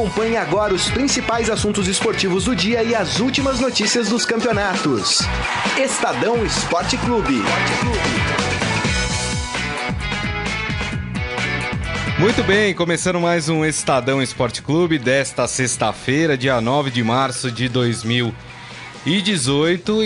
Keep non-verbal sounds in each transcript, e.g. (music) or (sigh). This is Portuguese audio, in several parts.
Acompanhe agora os principais assuntos esportivos do dia e as últimas notícias dos campeonatos. Estadão Esporte Clube. Muito bem, começando mais um Estadão Esporte Clube desta sexta-feira, dia 9 de março de 2018. E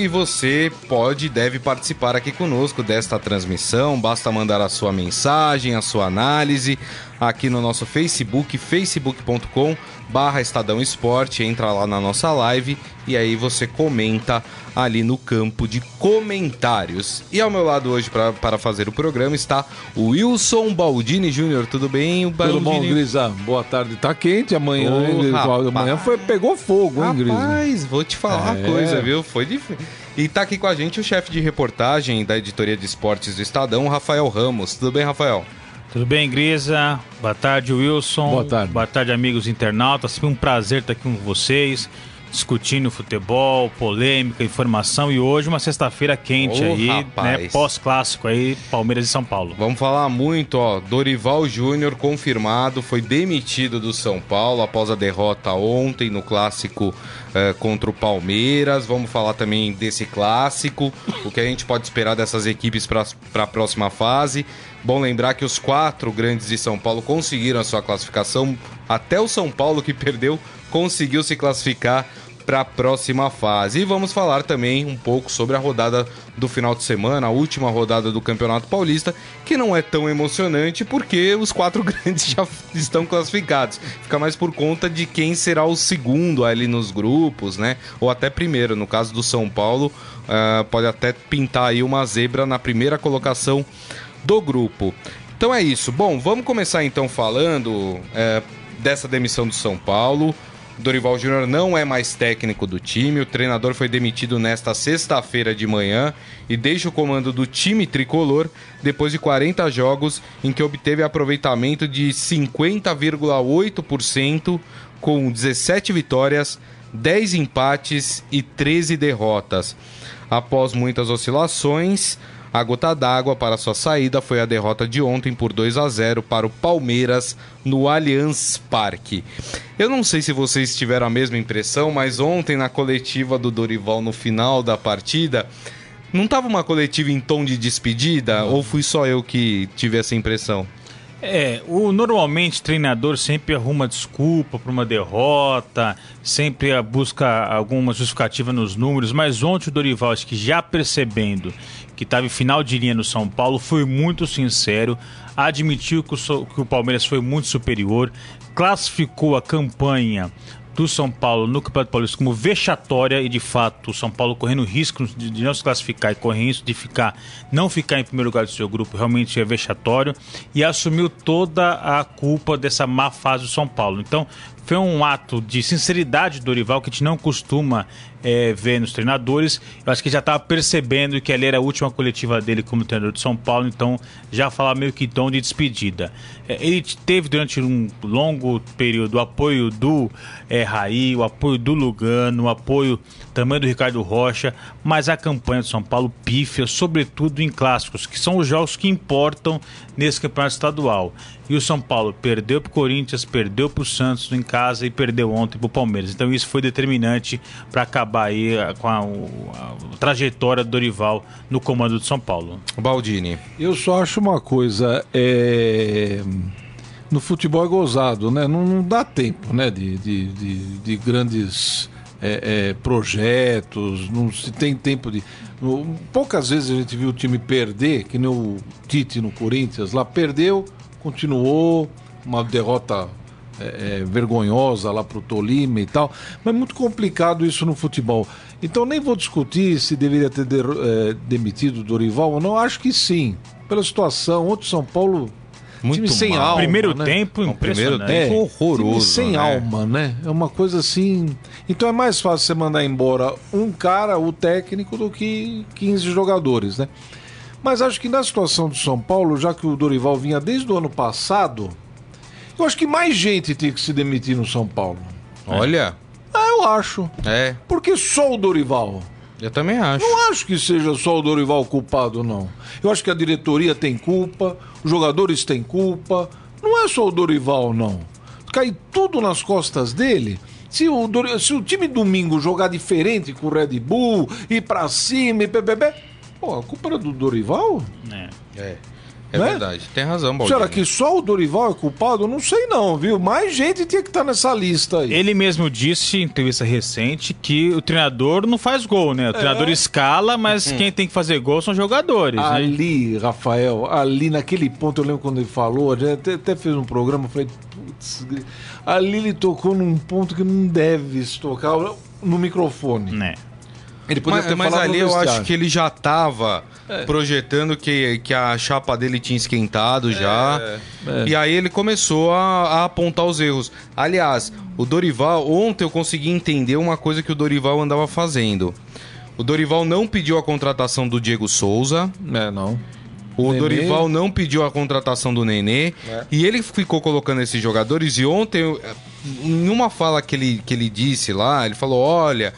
você pode e deve participar aqui conosco desta transmissão. Basta mandar a sua mensagem, a sua análise aqui no nosso Facebook, facebook.com barra Estadão Esporte, entra lá na nossa live e aí você comenta ali no campo de comentários. E ao meu lado hoje pra, para fazer o programa está o Wilson Baldini Júnior. Tudo bem, Baldini? Tudo bom, Grisa? Boa tarde. Tá quente amanhã. Oh, amanhã foi, pegou fogo, hein, Grisa? Rapaz, vou te falar é. uma coisa, viu? Foi difícil. E tá aqui com a gente o chefe de reportagem da editoria de esportes do Estadão, Rafael Ramos. Tudo bem, Rafael? Tudo bem, Grisa? Boa tarde, Wilson. Boa tarde. Boa tarde, amigos internautas. Sempre um prazer estar aqui com vocês, discutindo futebol, polêmica, informação e hoje uma sexta-feira quente oh, aí, né? Pós-clássico aí, Palmeiras e São Paulo. Vamos falar muito, ó. Dorival Júnior confirmado, foi demitido do São Paulo após a derrota ontem no clássico uh, contra o Palmeiras. Vamos falar também desse clássico, o que a gente pode esperar dessas equipes para a próxima fase. Bom lembrar que os quatro grandes de São Paulo conseguiram a sua classificação. Até o São Paulo, que perdeu, conseguiu se classificar para a próxima fase. E vamos falar também um pouco sobre a rodada do final de semana, a última rodada do Campeonato Paulista, que não é tão emocionante porque os quatro (laughs) grandes já estão classificados. Fica mais por conta de quem será o segundo ali nos grupos, né? Ou até primeiro. No caso do São Paulo, uh, pode até pintar aí uma zebra na primeira colocação do grupo. Então é isso. Bom, vamos começar então falando é, dessa demissão do São Paulo. Dorival Júnior não é mais técnico do time. O treinador foi demitido nesta sexta-feira de manhã e deixa o comando do time tricolor depois de 40 jogos em que obteve aproveitamento de 50,8% com 17 vitórias, 10 empates e 13 derrotas. Após muitas oscilações, a gota d'água para sua saída foi a derrota de ontem por 2 a 0 para o Palmeiras no Allianz Parque. Eu não sei se vocês tiveram a mesma impressão, mas ontem na coletiva do Dorival no final da partida, não estava uma coletiva em tom de despedida não. ou fui só eu que tive essa impressão? É, o normalmente treinador sempre arruma desculpa para uma derrota, sempre busca alguma justificativa nos números, mas ontem o Dorival, acho que já percebendo que estava em final de linha no São Paulo, foi muito sincero, admitiu que o, que o Palmeiras foi muito superior, classificou a campanha do São Paulo no Campeonato Paulista como vexatória e de fato o São Paulo correndo risco de, de não se classificar e correndo risco de ficar não ficar em primeiro lugar do seu grupo realmente é vexatório e assumiu toda a culpa dessa má fase do São Paulo. Então foi um ato de sinceridade do Dorival que a gente não costuma é, ver nos treinadores. Eu acho que já estava percebendo que ali era a última coletiva dele como treinador de São Paulo, então já falava meio que tom de despedida. É, ele teve durante um longo período o apoio do é, Raí, o apoio do Lugano, o apoio também do Ricardo Rocha, mas a campanha do São Paulo pífia, sobretudo em clássicos, que são os jogos que importam nesse campeonato estadual. E o São Paulo perdeu para o Corinthians, perdeu para o Santos em casa e perdeu ontem para o Palmeiras. Então isso foi determinante para acabar aí eh, com a, a, a, trajetória do Dorival no comando do São Paulo. Baldini. Eu só acho uma coisa, é... no futebol é gozado, né? Não, não dá tempo, né? De, de, de, de grandes é, é, projetos, não se tem tempo de. Poucas vezes a gente viu o time perder, que nem o Tite no Corinthians lá, perdeu, continuou, uma derrota é, é, vergonhosa lá pro Tolima e tal, mas é muito complicado isso no futebol. Então nem vou discutir se deveria ter de, é, demitido o Dorival ou não, acho que sim, pela situação. Ontem São Paulo muito time sem mal. alma. Primeiro né? tempo, Não, primeiro tempo é, horroroso. Time sem né? alma, né? É uma coisa assim. Então é mais fácil você mandar embora um cara, o técnico, do que 15 jogadores, né? Mas acho que na situação do São Paulo, já que o Dorival vinha desde o ano passado, eu acho que mais gente tem que se demitir no São Paulo. Olha. Ah, eu acho. É. Porque só o Dorival. Eu também acho. Não acho que seja só o Dorival culpado, não. Eu acho que a diretoria tem culpa, os jogadores têm culpa. Não é só o Dorival, não. cair tudo nas costas dele. Se o, Dor- se o time domingo jogar diferente com o Red Bull, ir pra cima e bebê, pô, a culpa era do Dorival? É. É, é Né? verdade. Tem razão, Baldini. Será que só o Dorival é culpado? Não sei não, viu? Mais gente tinha que estar nessa lista aí. Ele mesmo disse em entrevista recente que o treinador não faz gol, né? O treinador escala, mas quem tem que fazer gol são jogadores, né? Ali, Rafael, ali naquele ponto, eu lembro quando ele falou, até, até fez um programa, eu falei, putz, ali ele tocou num ponto que não deve se tocar no microfone. Né? Ele poderia Mas, ter mas ali eu acho que ele já tava projetando que, que a chapa dele tinha esquentado já. é. E aí ele começou a, a apontar os erros. Aliás, o Dorival, ontem eu consegui entender uma coisa que o Dorival andava fazendo. O Dorival não pediu a contratação do Diego Souza. É, não. O Nenê. Dorival não pediu a contratação do Nenê. E ele ficou colocando esses jogadores. E ontem, em uma fala que ele, que ele disse lá, ele falou: Olha,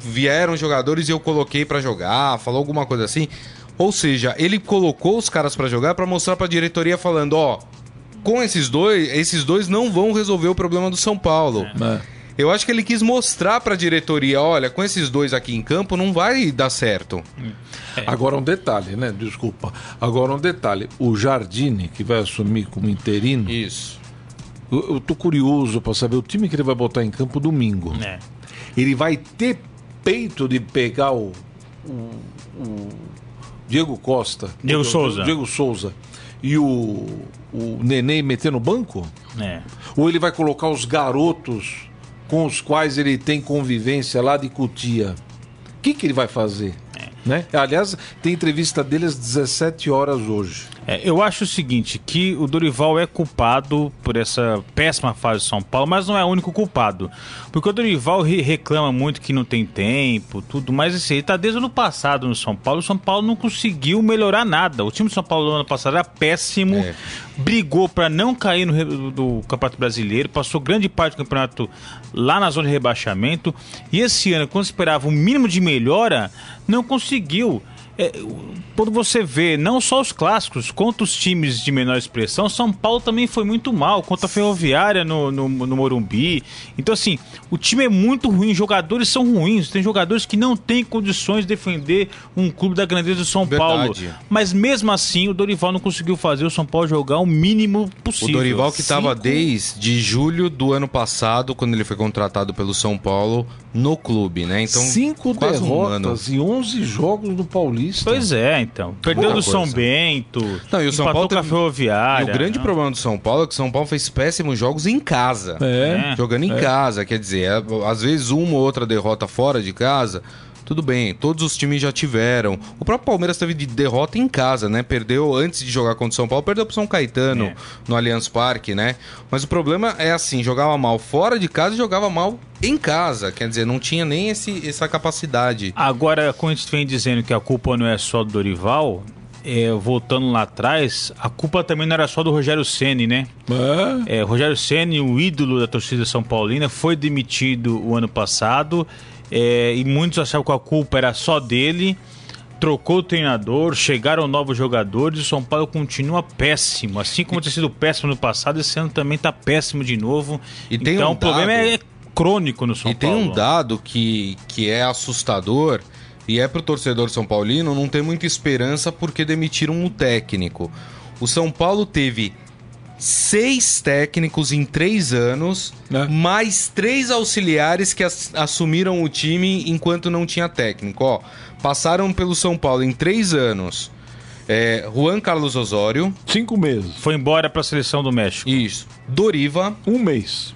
vieram jogadores e eu coloquei pra jogar. Falou alguma coisa assim. Ou seja, ele colocou os caras pra jogar pra mostrar pra diretoria falando: Ó, com esses dois, esses dois não vão resolver o problema do São Paulo. É. Eu acho que ele quis mostrar pra diretoria: Olha, com esses dois aqui em campo não vai dar certo. Agora um detalhe, né? Desculpa. Agora um detalhe. O Jardine, que vai assumir como interino, Isso. eu, eu tô curioso pra saber o time que ele vai botar em campo domingo. É. Ele vai ter peito de pegar o, o, o Diego Costa. Diego o- Souza. Diego Souza. E o, o Nenê meter no banco? É. Ou ele vai colocar os garotos com os quais ele tem convivência lá de Cutia? O que, que ele vai fazer? Né? Aliás, tem entrevista dele às 17 horas hoje. É, eu acho o seguinte, que o Dorival é culpado por essa péssima fase de São Paulo, mas não é o único culpado. Porque o Dorival re- reclama muito que não tem tempo, tudo, mas assim, ele tá desde o ano passado no São Paulo, o São Paulo não conseguiu melhorar nada. O time do São Paulo no ano passado era péssimo, É. brigou para não cair no do Campeonato Brasileiro, passou grande parte do campeonato lá na zona de rebaixamento, e esse ano, quando esperava um mínimo de melhora, não conseguiu. É, quando você vê não só os clássicos, quanto os times de menor expressão, São Paulo também foi muito mal, contra a Ferroviária no, no, no Morumbi. Então, assim, o time é muito ruim, jogadores são ruins, tem jogadores que não têm condições de defender um clube da grandeza do São Paulo. Verdade. Mas mesmo assim, o Dorival não conseguiu fazer o São Paulo jogar o mínimo O possível. Dorival que estava desde julho do ano passado, quando ele foi contratado pelo São Paulo, no clube, né? Então, Cinco quase um derrotas e 11 jogos no Paulista. Pois é, então. Perdeu do São. Bento, Não, e o São Paulo teve- Ferroviária. E o grande né? problema do São Paulo é que o São Paulo fez péssimos jogos em casa. É. É. Jogando em casa, quer dizer, é, às vezes uma ou outra derrota fora de casa, tudo bem, todos os times já tiveram. O próprio Palmeiras teve de derrota em casa, né? Perdeu antes de jogar contra o São Paulo, perdeu pro São Caetano É. no Allianz Parque, né? Mas o problema é assim, jogava mal fora de casa e jogava mal em casa, quer dizer, não tinha nem esse, essa capacidade. Agora, quando a gente vem dizendo que a culpa não é só do Dorival, é, voltando lá atrás, a culpa também não era só do Rogério Ceni, né? É. É, Rogério Ceni, o ídolo da torcida São Paulina, foi demitido o ano passado é, e muitos achavam que a culpa era só dele. Trocou o treinador, chegaram novos jogadores o São Paulo continua péssimo. Assim como tinha sido péssimo no passado, esse ano também tá péssimo de novo. E tem então um o problema dado- é crônico no São e tem Paulo. um dado que, que é assustador e é pro torcedor São Paulino não ter muita esperança porque demitiram o técnico. O São Paulo teve seis técnicos em três anos, É. mais três auxiliares que ass- assumiram o time enquanto não tinha técnico. Ó, passaram pelo São Paulo em três anos. É, Juan Carlos Osório, Cinco meses. Foi embora para a seleção do México. isso. Doriva, Um mês.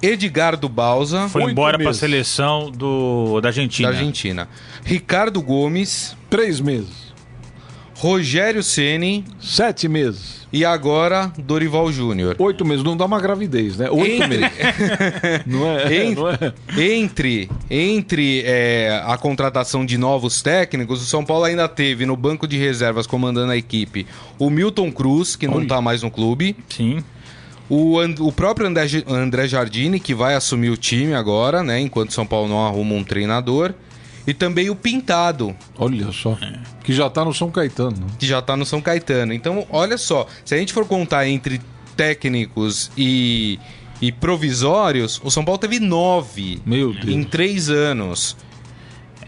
Edgardo Balsa, Foi embora para a seleção do, da Argentina. da Argentina. Ricardo Gomes, Três meses. Rogério Ceni Sete meses. E agora Dorival Júnior. Oito meses. Não dá uma gravidez, né? Oito Entre- meses. (laughs) Não é? En- Não é? Entre, entre é, a contratação de novos técnicos, o São Paulo ainda teve no banco de reservas comandando a equipe o Milton Cruz, que não Olha. está mais no clube, Sim. o, And- o próprio André, André Jardine, que vai assumir o time agora, né, enquanto o São Paulo não arruma um treinador, e também o Pintado, Olha só. Que já tá no São Caetano. que já tá no São Caetano. Então, olha só, se a gente for contar entre técnicos e, e provisórios, o São Paulo teve nove Meu Deus. em três anos.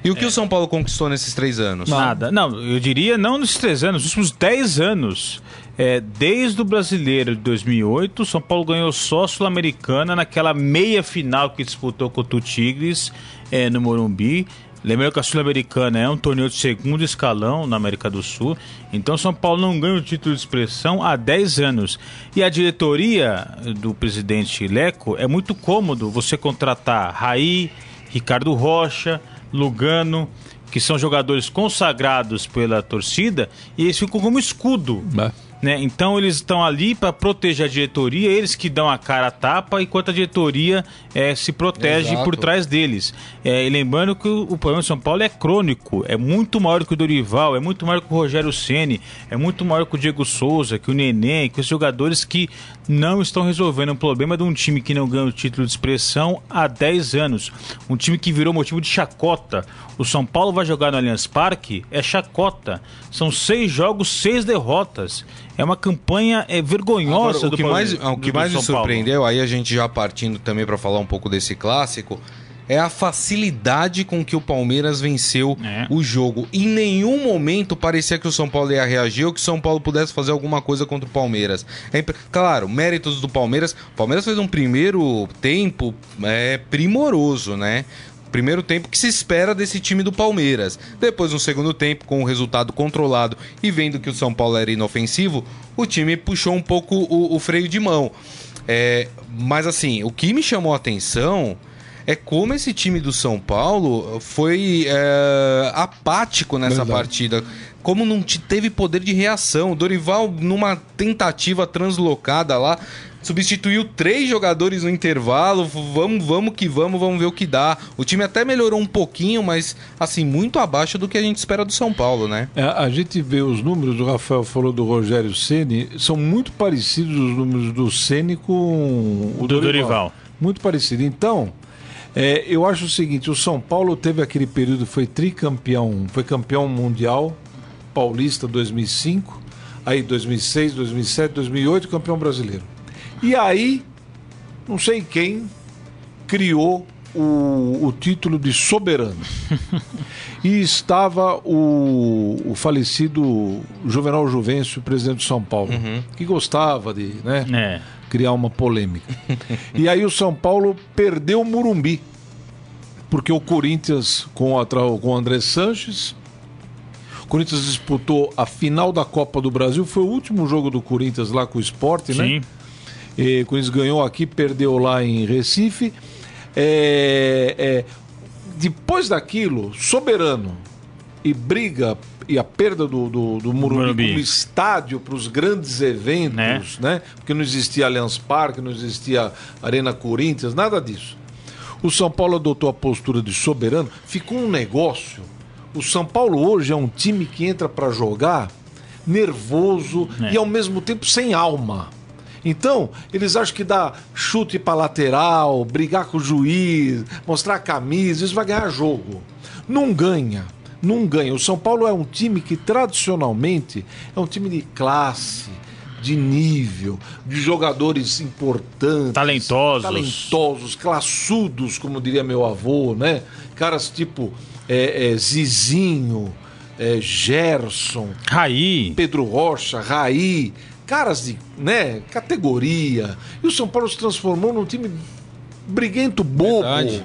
E o que o São Paulo conquistou nesses três anos? Nada. Não, eu diria não nesses três anos, nos últimos dez anos. É, desde o Brasileiro de 2008, o São Paulo ganhou só Sul-Americana naquela meia final que disputou contra o Tigres é, no Morumbi. Lembrando que a Sul-Americana é um torneio de segundo escalão na América do Sul. Então São Paulo não ganha o título de expressão há 10 anos. E a diretoria do presidente Leco é muito cômodo você contratar Raí, Ricardo Rocha, Lugano, que são jogadores consagrados pela torcida, e eles ficam como escudo. Né? Né? Então eles estão ali para proteger a diretoria, eles que dão a cara a tapa, enquanto a diretoria é, se protege Exato. por trás deles. É, e lembrando que o, o problema de São Paulo é crônico, é muito maior que o Dorival, é muito maior que o Rogério Ceni, é muito maior que o Diego Souza, que o Neném, que os jogadores que não estão resolvendo o problema de um time que não ganha o título de expressão há 10 anos. Um time que virou motivo de chacota. O São Paulo vai jogar no Allianz Parque, é chacota. São seis jogos, seis derrotas. É uma campanha é, vergonhosa Agora, o do que mais, o que do mais me surpreendeu, aí a gente já partindo também para falar um pouco desse clássico, é a facilidade com que o Palmeiras venceu É. o jogo. Em nenhum momento parecia que o São Paulo ia reagir ou que o São Paulo pudesse fazer alguma coisa contra o Palmeiras. É claro, méritos do Palmeiras. O Palmeiras fez um primeiro tempo é, primoroso, né? Primeiro tempo que se espera desse time do Palmeiras. Depois, no segundo tempo, com o resultado controlado e vendo que o São Paulo era inofensivo, o time puxou um pouco o, o freio de mão. É, mas assim, o que me chamou a atenção é como esse time do São Paulo foi é, apático nessa Verdade. partida. Como não te- teve poder de reação. Dorival, numa tentativa translocada lá, substituiu três jogadores no intervalo. Vamos, vamos que vamos, vamos ver o que dá. O time até melhorou um pouquinho, mas assim, muito abaixo do que a gente espera do São Paulo, né? É, a gente vê os números, o Rafael falou do Rogério Ceni, são muito parecidos os números do Ceni com o Do Dorival. Muito parecido. Então, é, eu acho o seguinte, o São Paulo teve aquele período, foi tricampeão, foi campeão mundial, paulista 2005, aí 2006, 2007, 2008, campeão brasileiro. E aí, não sei quem criou o, o título de soberano. (laughs) e estava o, o falecido Juvenal Juvencio, presidente de São Paulo, que gostava de né, É. criar uma polêmica. e aí o São Paulo perdeu o Murumbi, porque o Corinthians, com, a, com o André Sanches, o Corinthians disputou a final da Copa do Brasil, foi o último jogo do Corinthians lá com o Sport, né? E, o Corinthians ganhou aqui, perdeu lá em Recife. É, é, depois daquilo, soberano e briga e a perda do, do, do Morumbi, Morumbi. como estádio para os grandes eventos, né? Porque não existia Allianz Parque, não existia Arena Corinthians, nada disso. O São Paulo adotou a postura de soberano, ficou um negócio. O São Paulo hoje é um time que entra para jogar nervoso É. e ao mesmo tempo sem alma. Então, eles acham que dá chute para lateral, brigar com o juiz, mostrar a camisa, isso vai ganhar jogo. Não ganha, não ganha. O São Paulo é um time que tradicionalmente é um time de classe, de nível, de jogadores importantes, Talentosos. talentosos, classudos, como diria meu avô, né? Caras tipo é, é, Zizinho, é, Gerson, Raí. Pedro Rocha, Raí, caras de né, categoria. E o São Paulo se transformou num time briguento bobo, Verdade.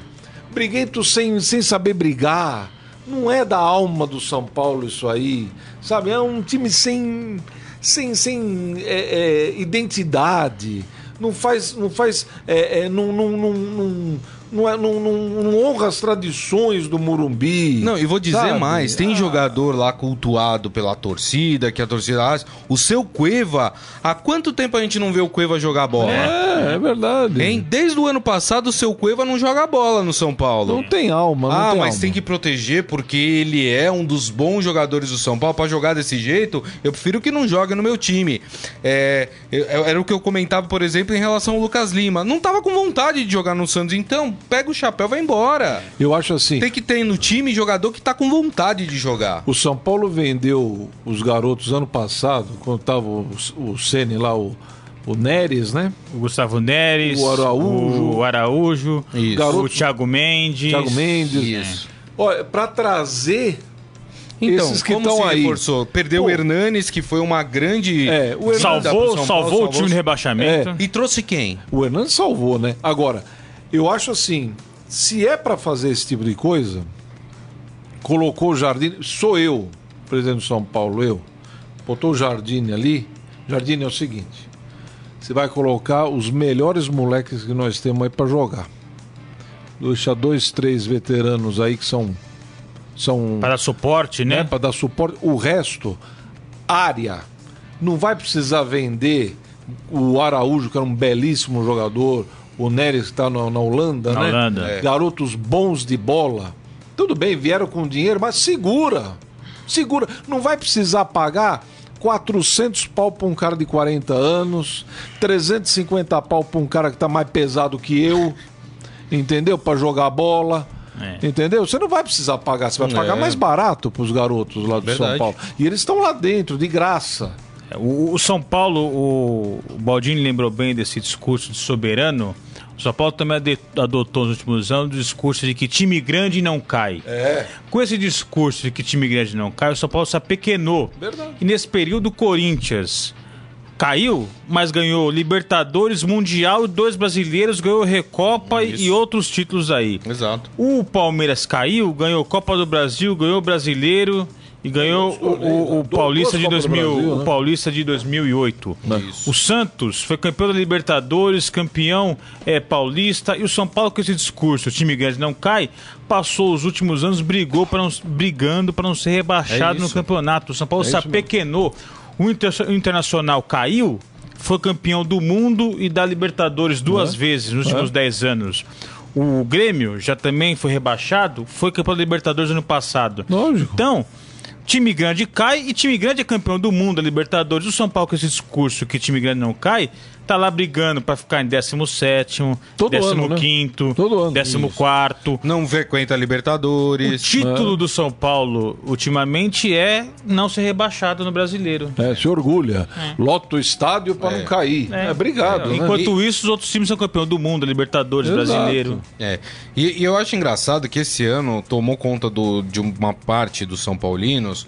briguento sem, sem saber brigar. Não é da alma do São Paulo isso aí, sabe? É um time sem, sem, sem é, é, identidade. Não faz, não faz, é, é, não, não, não, não, não, é- não- não- não honra as tradições do Morumbi. Não, e vou dizer sabe? mais, tem Ah. jogador lá cultuado pela torcida, que a torcida. O seu Cueva, há quanto tempo a gente não vê o Cueva jogar bola? É, é verdade. Hein? Desde o ano passado, o seu Cueva não joga bola no São Paulo. Não tem alma, não ah, tem mas alma. tem que proteger porque ele é um dos bons jogadores do São Paulo. Pra jogar desse jeito, eu prefiro que não jogue no meu time. É, eu- era o que eu comentava, por exemplo, em relação ao Lucas Lima. Não tava com vontade de jogar no Santos, então pega o chapéu e vai embora. Eu acho assim. Tem que ter no time jogador que tá com vontade de jogar. O São Paulo vendeu os garotos ano passado, quando tava o, o Ceni lá, o o Neres, né? O Gustavo Neres, O Araújo. o, Araújo, Isso. Garoto- o Thiago Mendes. Thiago Mendes. Isso. Olha, pra trazer Então, esses que como estão se aí. reforçou? Perdeu Pô. o Hernanes, que foi uma grande... É, o Hernanes- Salvou, São salvou Paulo, o time do rebaixamento. É. E trouxe quem? O Hernandes salvou, né? Agora, eu acho assim, se é pra fazer esse tipo de coisa, colocou o Jardim, sou eu, presidente do São Paulo, eu, botou o Jardim ali, Jardim é o seguinte, você vai colocar os melhores moleques que nós temos aí pra jogar. Deixa dois, três veteranos aí que são são Para dar suporte, né, né? para dar suporte. O resto, área. Não vai precisar vender o Araújo, que era um belíssimo jogador, o Neres, que está na, na Holanda, Na né? Holanda. É. Garotos bons de bola. Tudo bem, vieram com dinheiro, mas segura. Segura. Não vai precisar pagar 400 pau para um cara de 40 anos, 350 pau para um cara que tá mais pesado que eu, entendeu? Para jogar bola. É. Entendeu? Você não vai precisar pagar, você vai pagar É. mais barato para os garotos lá do São Verdade. Paulo. E eles estão lá dentro, de graça. O, o São Paulo, o, o Baldini lembrou bem desse discurso de soberano. O São Paulo também adotou nos últimos anos o discurso de que time grande não cai. É. Com esse discurso de que time grande não cai, o São Paulo se apequenou. Verdade. E nesse período, o Corinthians caiu, mas ganhou Libertadores, Mundial, dois brasileiros, ganhou Recopa e- Isso. e outros títulos aí. Exato. O Palmeiras caiu, ganhou Copa do Brasil, ganhou Brasileiro e ganhou o, o- o Paulista de Copas do 2000, Brasil, o né? Paulista de 2008. Isso. O Santos foi campeão da Libertadores, campeão é, paulista e o São Paulo com esse discurso, o time grande não cai, passou os últimos anos brigou para brigando para não ser rebaixado É no campeonato. O São Paulo É se apequenou. O, Inter- o Internacional caiu, foi campeão do mundo e da Libertadores duas É. vezes nos últimos É. 10 anos. O Grêmio já também foi rebaixado, foi campeão da Libertadores ano passado. Lógico. Então, time grande cai e time grande é campeão do mundo, da Libertadores. O São Paulo com esse discurso que time grande não cai, tá lá brigando pra ficar em 17, Todo ano, né? 15, Todo ano. 14. Não frequenta O Libertadores. título do São Paulo ultimamente é não ser rebaixado no brasileiro. É, se orgulha. Lota o estádio para É. não cair. É, obrigado. né? Enquanto isso, os outros times são campeão do mundo, Libertadores, Exato. brasileiro. É. E, e eu acho engraçado que esse ano tomou conta do- de uma parte dos São Paulinos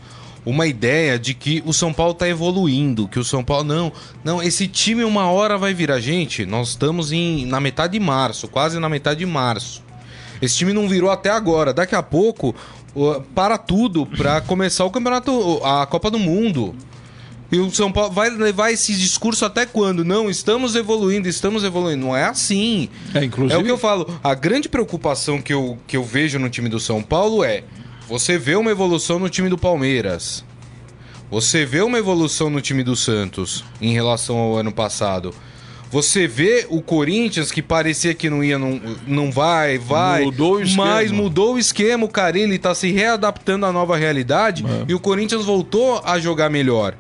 uma ideia de que o São Paulo tá evoluindo, que o São Paulo não, não, esse time uma hora vai virar gente. Nós estamos em, na metade de março, quase na metade de março. Esse time não virou até agora. Daqui a pouco para tudo para começar o campeonato, a Copa do Mundo. E o São Paulo vai levar esse discurso até quando? Não, estamos evoluindo, estamos evoluindo. Não é assim. É, inclusive- É o que eu falo. A grande preocupação que eu, que eu vejo no time do São Paulo é: você vê uma evolução no time do Palmeiras. Você vê uma evolução no time do Santos em relação ao ano passado. Você vê o Corinthians que parecia que não ia, não, não vai, vai. Mudou o esquema. Mas mudou o esquema, o Carilli tá se readaptando à nova realidade É. e o Corinthians voltou a jogar melhor.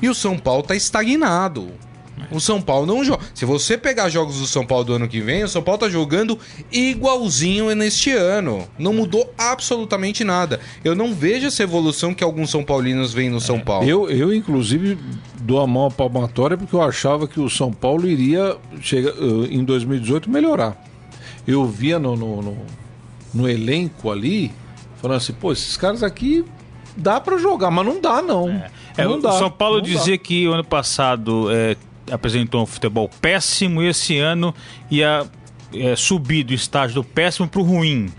E o São Paulo tá estagnado. O São Paulo não joga. Se você pegar jogos do São Paulo do ano que vem, o São Paulo tá jogando igualzinho neste ano. Não mudou absolutamente nada. Eu não vejo essa evolução que alguns São Paulinos veem no São Paulo. Eu, eu, inclusive, dou a mão à palmatória porque eu achava que o São Paulo iria, chega, eh, em 2018, melhorar. Eu via no, no, no, no elenco ali, falando assim, pô, esses caras aqui dá pra jogar, mas não dá, não. É, não o dá, São Paulo não dá. dizia que o ano passado é, apresentou um futebol péssimo e esse ano ia é, subir do estágio do péssimo pro ruim.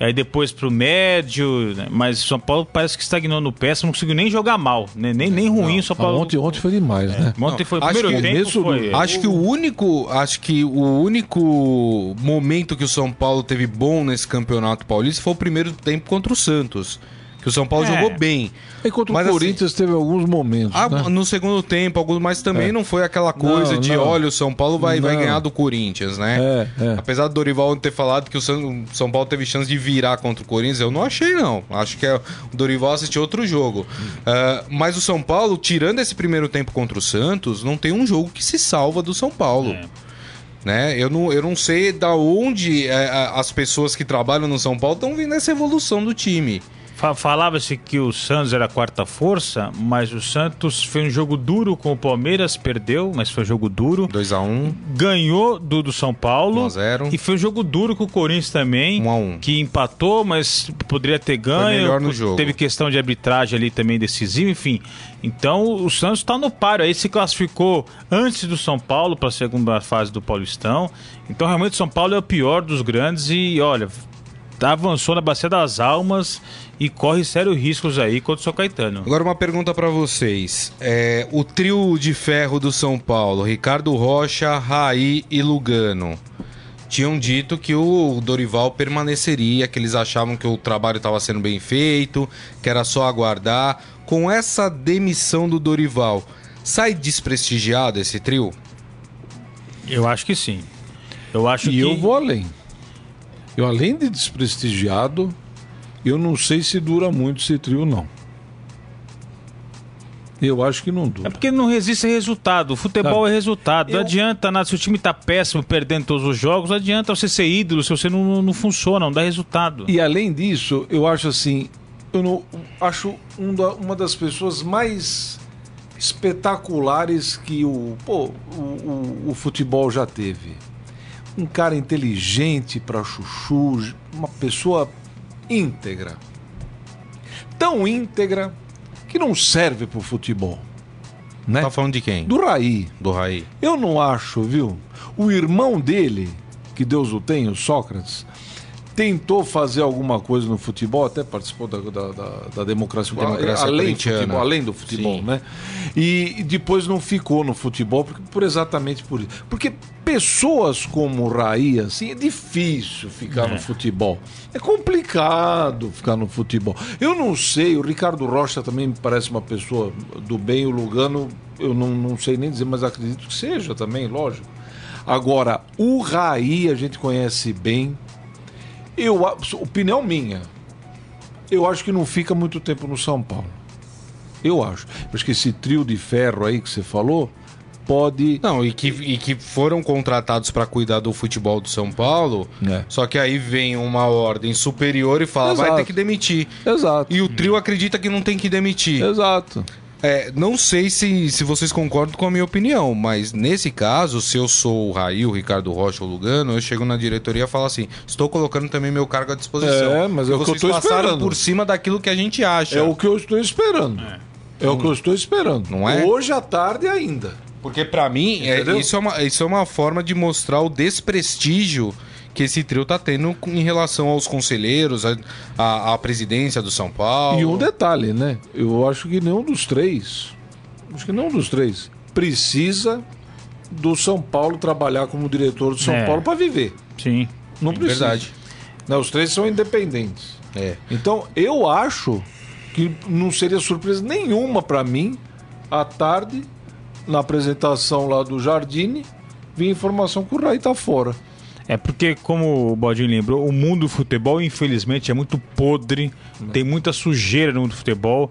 Aí depois pro médio, né? mas o São Paulo parece que estagnou no péssimo, não conseguiu nem jogar mal, né? nem, nem ruim o São Paulo. ontem, ontem foi demais, né? Ontem foi o primeiro que tempo. Foi, Acho que o único, acho que o único momento que o São Paulo teve bom nesse campeonato paulista foi o primeiro tempo contra o Santos, que o São Paulo É. jogou bem. Enquanto Mas, o assim, Corinthians teve alguns momentos, Ah, né? No segundo tempo, alguns, mas também É. não foi aquela coisa Não, de não. olha, o São Paulo vai, vai ganhar do Corinthians, né? É, é. Apesar do Dorival ter falado que o São, o São Paulo teve chance de virar contra o Corinthians, eu não achei, não. Acho que é, o Dorival assistiu outro jogo. Ah, mas o São Paulo, tirando esse primeiro tempo contra o Santos, não tem um jogo que se salva do São Paulo. É. Né? Eu, não, eu não sei da onde é, a- as pessoas que trabalham no São Paulo estão vendo essa evolução do time. Falava-se que o Santos era a quarta força, mas o Santos fez um jogo duro com o Palmeiras, perdeu, mas foi um jogo duro. 2 a 1 um. Ganhou do, do São Paulo. 1 a 0 E foi um jogo duro com o Corinthians também. 1 a 1 Que empatou, mas poderia ter ganho. melhor no jogo. Teve questão de arbitragem ali também decisiva, enfim. Então o Santos está no páreo. Aí se classificou antes do São Paulo para a segunda fase do Paulistão. Então realmente o São Paulo é o pior dos grandes e olha, avançou na Bacia das Almas e corre sérios riscos aí contra o São Caetano. Agora uma pergunta pra vocês. É, o trio de ferro do São Paulo, Ricardo Rocha, Raí e Lugano, tinham dito que o Dorival permaneceria, que eles achavam que o trabalho estava sendo bem feito, que era só aguardar. Com essa demissão do Dorival, sai desprestigiado esse trio? Eu acho que sim. Eu acho E que eu vou além. Eu, além de desprestigiado, eu não sei se dura muito esse trio, não. Eu acho que não É dura. porque não resiste a resultado. O futebol Sabe, é resultado. Não eu- adianta nada. Se o time tá péssimo, perdendo todos os jogos, não adianta você ser ídolo se você não, não funciona, não dá resultado. E além disso, eu acho assim, eu não acho um da- uma das pessoas mais espetaculares que o, pô, o, o- o futebol já teve. Um cara inteligente para chuchu, uma pessoa íntegra. Tão íntegra que não serve pro futebol. Né? Tá falando de quem? Do Raí. Do Raí. Eu não acho, viu? O irmão dele, que Deus o tenha, o Sócrates, tentou fazer alguma coisa no futebol, até participou da, da, da- da democracia, Democracia além, futebol, além do futebol, Sim. né? E depois não ficou no futebol por, por exatamente por isso. Porque pessoas como o Raí, assim, é difícil ficar no futebol. É complicado ficar no futebol. Eu não sei, o Ricardo Rocha também me parece uma pessoa do bem, o Lugano, eu não, não sei nem dizer, mas acredito que seja também, lógico. Agora, o Raí a gente conhece bem. Eu, opinião minha, eu acho que não fica muito tempo no São Paulo. Eu acho. Acho que esse trio de ferro aí que você falou pode. Não, e que, e que foram contratados pra cuidar do futebol do São Paulo, É. só que aí vem uma ordem superior e fala, vai Exato. ter que demitir. Exato. E o trio acredita que não tem que demitir. Exato. É, não sei se, se vocês concordam com a minha opinião, mas nesse caso, se eu sou o Raí, o Ricardo Rocha ou o Lugano, eu chego na diretoria e falo assim: estou colocando também meu cargo à disposição. É, mas é o que eu passaram esperando. por cima daquilo que a gente acha. É o que eu estou esperando. É, o que eu estou esperando. Não é? Hoje à tarde ainda. Porque pra mim, é, isso, é uma, isso é uma forma de mostrar o desprestígio que esse trio tá tendo em relação aos conselheiros, a- a- à presidência do São Paulo. E um detalhe, né? Eu acho que nenhum dos três, acho que nenhum dos três precisa do São Paulo trabalhar como diretor do São É. Paulo para viver. Sim. Não precisa. Verdade. Né, os três são independentes. É. Então, eu acho que não seria surpresa nenhuma para mim, à tarde, na apresentação lá do Jardine, vir informação que o Rai tá fora. É porque, como o Bodinho lembrou, o mundo do futebol, infelizmente, é muito podre, tem muita sujeira no mundo do futebol,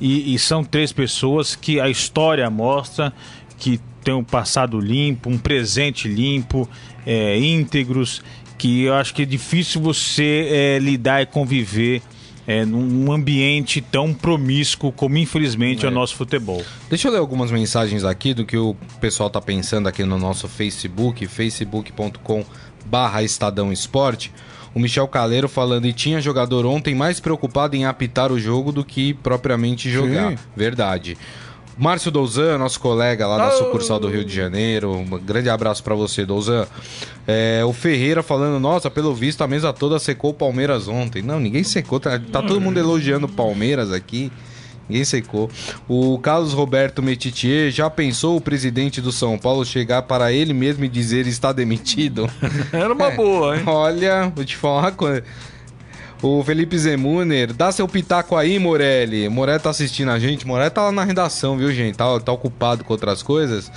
e, e são três pessoas que a história mostra que tem um passado limpo, um presente limpo, é, íntegros, que eu acho que é difícil você é, lidar e conviver é, num, ambiente tão promíscuo como, infelizmente, é o nosso futebol. Deixa eu ler algumas mensagens aqui do que o pessoal tá pensando aqui no nosso Facebook, facebook.com barra Estadão Esporte. O Michel Caleiro falando, e tinha jogador ontem mais preocupado em apitar o jogo do que propriamente jogar. Sim. Verdade. Márcio Douzan, nosso colega lá da Oh. sucursal do Rio de Janeiro. Um grande abraço pra você, Douzan. É, o Ferreira falando, nossa, pelo visto a mesa toda secou o Palmeiras ontem. Não, ninguém secou. Tá, tá todo mundo elogiando o Palmeiras aqui. Ninguém secou. O Carlos Roberto Metitier já pensou o presidente do São Paulo chegar para ele mesmo e dizer está demitido? (laughs) Era uma boa, hein? (laughs) Olha, vou te falar uma coisa. O Felipe Zemuner, dá seu pitaco aí, Morelli. Morelli tá assistindo a gente. Morelli tá lá na redação, viu, gente? Tá, tá ocupado com outras coisas.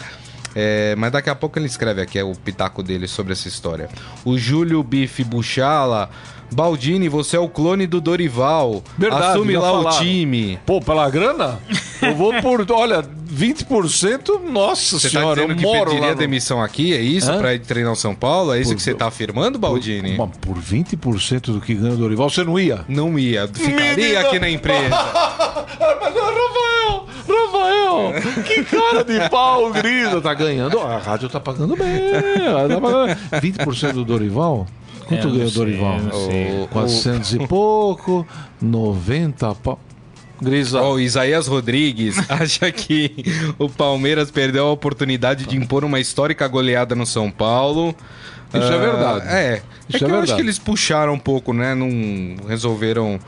É, mas daqui a pouco ele escreve aqui é o pitaco dele sobre essa história. O Júlio Bife Buchala. Baldini, você é o clone do Dorival. Verdade, Assume lá falaram. o time. Pô, pela grana? Eu vou por. Olha, 20%, nossa Você tá senhora, dizendo eu que moro pediria lá no... demissão aqui? É isso? Hã? Pra ir treinar o São Paulo? É isso Por- que você tá afirmando, Baldini? Por, por 20% do que ganha o Dorival, você não ia? Não ia. Ficaria Menina! aqui na empresa. (laughs) Mas, Rafael, Rafael, que cara de pau, grisa. Tá ganhando, a rádio tá pagando bem. Tá pagando... 20% do Dorival? Quanto É, ganha o Dorival? sei. O- 400 e pouco, 90 pau. Grisa, o Isaías Rodrigues (laughs) acha que o Palmeiras perdeu a oportunidade de impor uma histórica goleada no São Paulo. Isso é Ah, verdade. É. Isso é que é eu acho que eles puxaram um pouco, né? Não resolveram.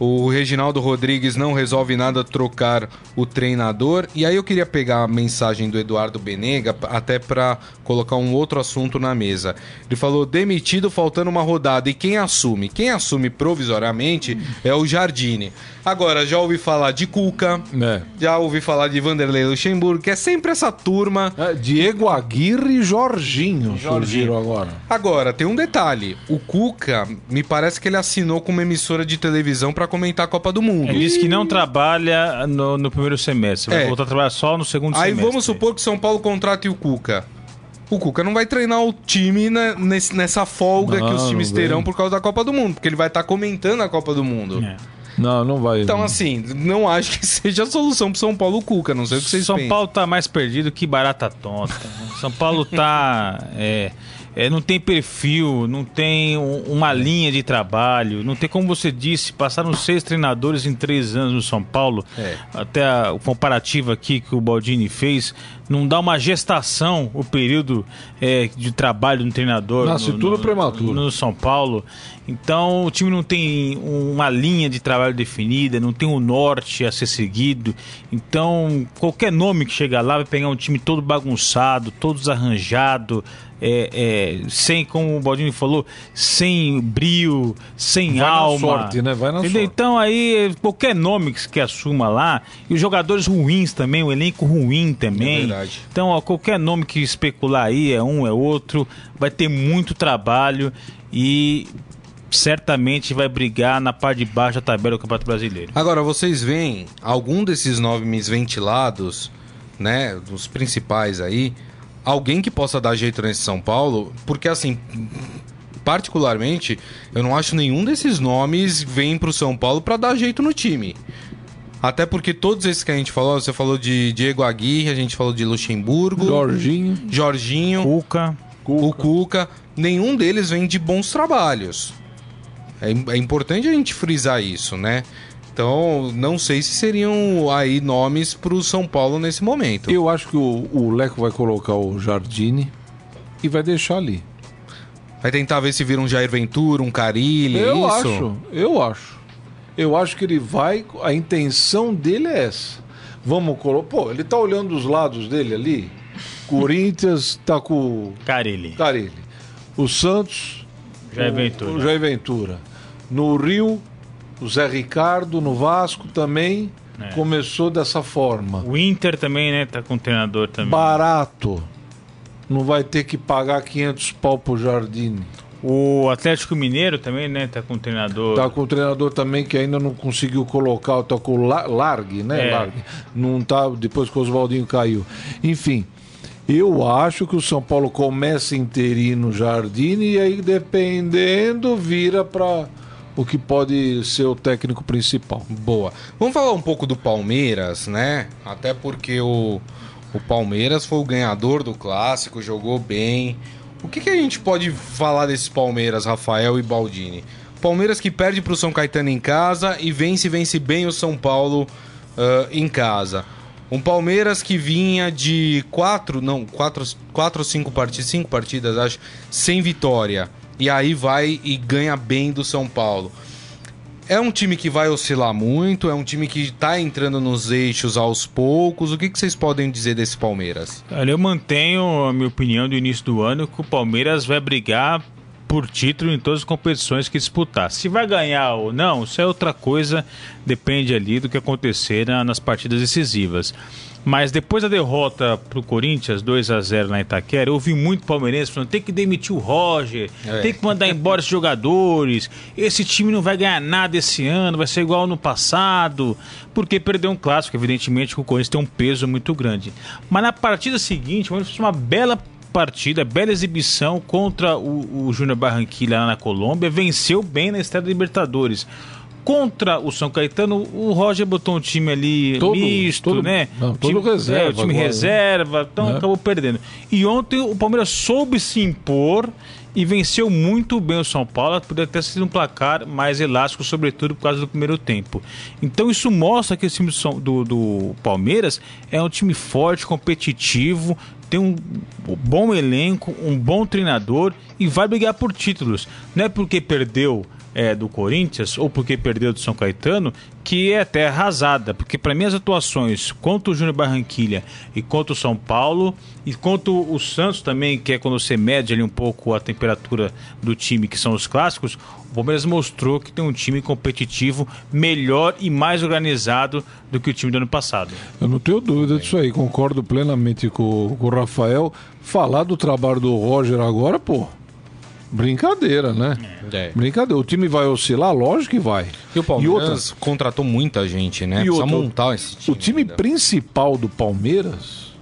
O Reginaldo Rodrigues não resolve nada trocar o treinador. E aí eu queria pegar a mensagem do Eduardo Benega até para colocar um outro assunto na mesa. Ele falou demitido faltando uma rodada. E quem assume? Quem assume provisoriamente é o Jardine. Agora, já ouvi falar de Cuca, É. já ouvi falar de Vanderlei Luxemburgo, que é sempre essa turma. É, Diego Aguirre e Jorginho, surgiram agora. Agora, tem um detalhe. O Cuca, me parece que ele assinou com uma emissora de televisão pra comentar a Copa do Mundo. Ele disse que não trabalha no, no primeiro semestre, vai É. voltar a trabalhar só no segundo Aí semestre. vamos supor que São Paulo contrate o Cuca. O Cuca não vai treinar o time na- nessa folga que os Não, times não terão por causa da Copa do Mundo, porque ele vai estar comentando a Copa do Mundo. É. Não, não vai. Então, assim, não acho que (laughs) seja a solução pro São Paulo Cuca, não sei o que vocês São pensam. Paulo tá mais perdido que barata tonta. São Paulo tá. é, é, não tem perfil, não tem um- uma linha de trabalho, não tem, como você disse, passaram seis treinadores em três anos no São Paulo. É. Até a- o comparativo aqui que o Baldini fez, não dá uma gestação o período é, de trabalho do treinador. Nasce tudo prematuro. No São Paulo. Então o time não tem uma linha de trabalho definida, não tem um norte a ser seguido. Então qualquer nome que chegar lá vai pegar um time todo bagunçado, todo desarranjado, é, é, sem, como o Baldini falou, sem brio, sem Vai na alma. sorte, né? Vai na Entendeu? sorte. Então aí qualquer nome que, que assuma lá, e os jogadores ruins também, o elenco ruim também. É verdade. Então, ó, qualquer nome que especular aí, é um, é outro, vai ter muito trabalho e certamente vai brigar na parte de baixo da tabela do Campeonato Brasileiro. Agora, vocês veem algum desses nomes ventilados, né, dos principais aí, alguém que possa dar jeito nesse São Paulo? Porque, assim, particularmente, eu não acho nenhum desses nomes vem pro São Paulo pra dar jeito no time. Até porque todos esses que a gente falou, você falou de Diego Aguirre, a gente falou de Luxemburgo, Jorginho. Jorginho, Cuca, o Cuca, nenhum deles vem de bons trabalhos. É, é importante a gente frisar isso, né? Então, não sei se seriam aí nomes pro São Paulo nesse momento. Eu acho que o, o Leco vai colocar o Jardine e vai deixar ali. Vai tentar ver se vira um Jair Ventura, um Carilli, eu isso? acho, eu acho. Eu acho que ele vai. A intenção dele é essa. Vamos colocar. Pô, ele tá olhando os lados dele ali. Corinthians tá com Carilli, Carilli. O Santos. Jair Ventura. O Jair Ventura. No Rio, o Zé Ricardo. No Vasco também. É. Começou dessa forma. o Inter também, né? Tá com o treinador também. Barato. Não vai ter que pagar 500 pau pro Jardine. O Atlético Mineiro também, né? Tá com o treinador. Tá com o treinador também que ainda não conseguiu colocar, tá com o La- Largue, né? É. Largue. Não tá, depois que o Oswaldinho caiu. Enfim, eu acho que o São Paulo começa interino Jardine e aí, dependendo, vira para o que pode ser o técnico principal. Boa. Vamos falar um pouco do Palmeiras, né? Até porque o, o Palmeiras foi o ganhador do clássico, jogou bem. O que, que a gente pode falar desses Palmeiras, Rafael e Baldini? Palmeiras que perde para o São Caetano em casa e vence, vence bem o São Paulo ah, em casa. Um Palmeiras que vinha de quatro, não, quatro, quatro ou cinco partidas, cinco partidas, acho, sem vitória. E aí vai e ganha bem do São Paulo. É um time que vai oscilar muito, é um time que tá entrando nos eixos aos poucos. O que, que vocês podem dizer desse Palmeiras? Olha, eu mantenho a minha opinião do início do ano que o Palmeiras vai brigar por título em todas as competições que disputar. Se vai ganhar ou não, isso é outra coisa, depende ali do que acontecer na- nas partidas decisivas. Mas depois da derrota pro Corinthians, 2 a 0 na Itaquera, eu ouvi muito palmeirense falando: tem que demitir o Roger, É. tem que mandar embora esses jogadores, esse time não vai ganhar nada esse ano, vai ser igual no passado, porque perdeu um clássico, evidentemente que o Corinthians tem um peso muito grande. Mas na partida seguinte, o Palmeiras fez uma bela partida, bela exibição contra o, o Júnior Barranquilla lá na Colômbia, venceu bem na estreia da Libertadores. Contra o São Caetano, o Roger botou um time ali Todo- misto, todo- né? não, todo time, reserva é, o time agora, né? reserva, então É. acabou perdendo. E ontem o Palmeiras soube se impor e venceu muito bem o São Paulo, poderia ter sido um placar mais elástico, sobretudo por causa do primeiro tempo. Então isso mostra que esse time do- do Palmeiras é um time forte, competitivo, tem um bom elenco, um bom treinador e vai brigar por títulos. Não é porque perdeu é, do Corinthians ou porque perdeu do São Caetano que é até arrasada, porque para mim as atuações contra o Júnior Barranquilha e contra o São Paulo e contra o Santos também, que é quando você mede ali um pouco a temperatura do time, que são os clássicos, o Palmeiras mostrou que tem um time competitivo melhor e mais organizado do que o time do ano passado. Eu não tenho dúvida disso aí, concordo plenamente com, com o Rafael. Falar do trabalho do Roger agora, pô, brincadeira, né? É. Brincadeira. O time vai oscilar? Lógico que vai. E o Palmeiras outra, contratou muita gente, né? E Precisa outra, montar esse time. o time ainda. principal do Palmeiras,